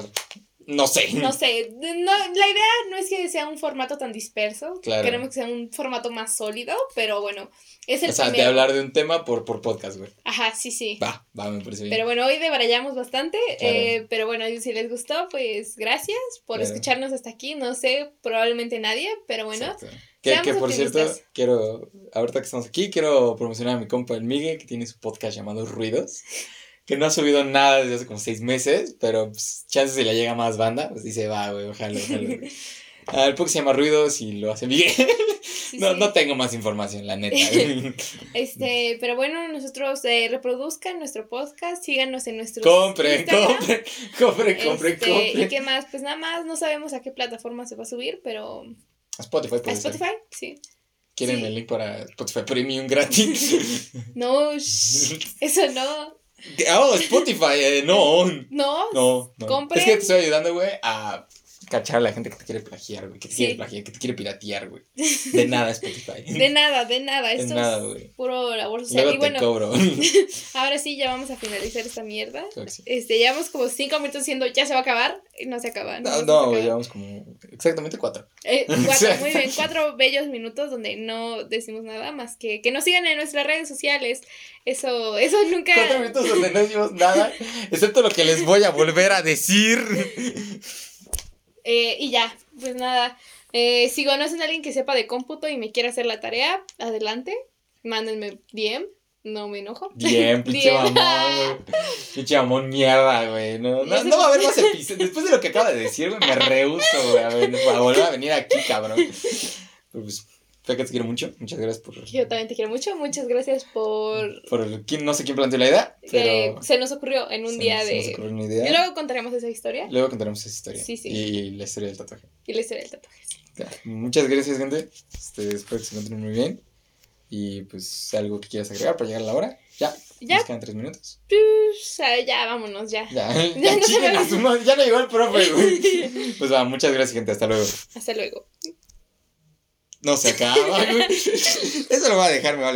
no sé. No sé. No, la idea no es que sea un formato tan disperso. Claro. Queremos que sea un formato más sólido, pero bueno, es el O sea, de hablar de un tema por, por podcast, güey. Ajá, sí, sí. Va, va, me parece bien. Pero bueno, hoy debrayamos bastante. Eh, pero bueno, si les gustó, pues gracias por escucharnos hasta aquí. No sé, probablemente nadie, pero bueno. Que, que por cierto, quiero, ahorita que estamos aquí, quiero promocionar a mi compa el Miguel, que tiene su podcast llamado Ruidos que no ha subido nada desde hace como seis meses, pero pues, chances si le llega más banda, pues dice, va, güey, ojalá, ojalá. Ah, el podcast se llama Ruidos y lo hace Miguel. no, no tengo más información, la neta. este, pero bueno, nosotros eh, reproduzcan nuestro podcast, síganos en nuestro Compren, compren, compren, compren, este, compren. ¿Y qué más? Pues nada más, no sabemos a qué plataforma se va a subir, pero... A Spotify, A Spotify, sí. ¿Quieren el link para Spotify Premium gratis? no, eso no. Oh, Spotify, eh, no. No. No, no. Es que te estoy ayudando, güey, a cachar a la gente que te quiere plagiar, güey. Que te quiere plagiar, que te quiere piratear, güey. De nada, Spotify. De nada, de nada. Esto de nada, güey. Puro labor social. Luego y bueno, te cobro. ahora sí, ya vamos a finalizar esta mierda. Este, llevamos como cinco minutos diciendo ya se va a acabar. Y no se acaba. No, no, no llevamos como exactamente cuatro. Eh, cuatro, muy bien. Cuatro bellos minutos donde no decimos nada más que que nos sigan en nuestras redes sociales. Eso, eso nunca. Cuatro minutos donde no decimos nada, excepto lo que les voy a volver a decir. Eh, y ya, pues nada. Eh, si conocen a alguien que sepa de cómputo y me quiere hacer la tarea, adelante. Mándenme DM. No me enojo. Bien, pinche mamón, güey. Pinche mamón mierda, güey. No, no, no, va a haber más episodios. Después de lo que acaba de decir, güey, me rehuso, güey, a, a volver a venir aquí, cabrón. Pues, que te quiero mucho. Muchas gracias por. Yo también te quiero mucho. Muchas gracias por. Por no sé quién planteó la idea. Pero... se nos ocurrió en un día de. Se nos ocurrió una idea. Y luego contaremos esa historia. Luego contaremos esa historia. Sí, sí. Y la historia del tatuaje. Y la historia del tatuaje. Muchas gracias, gente. Este, espero que se encuentren muy bien. Y pues algo que quieras agregar para llegar a la hora. Ya. ¿Ya? Nos quedan tres minutos. Pues, ya, vámonos, ya. Ya, ya, ya, no, ya no llegó el profe, güey. Pues va, muchas gracias, gente. Hasta luego. Hasta luego. No se acaba, güey. Eso lo voy a dejar, me vale.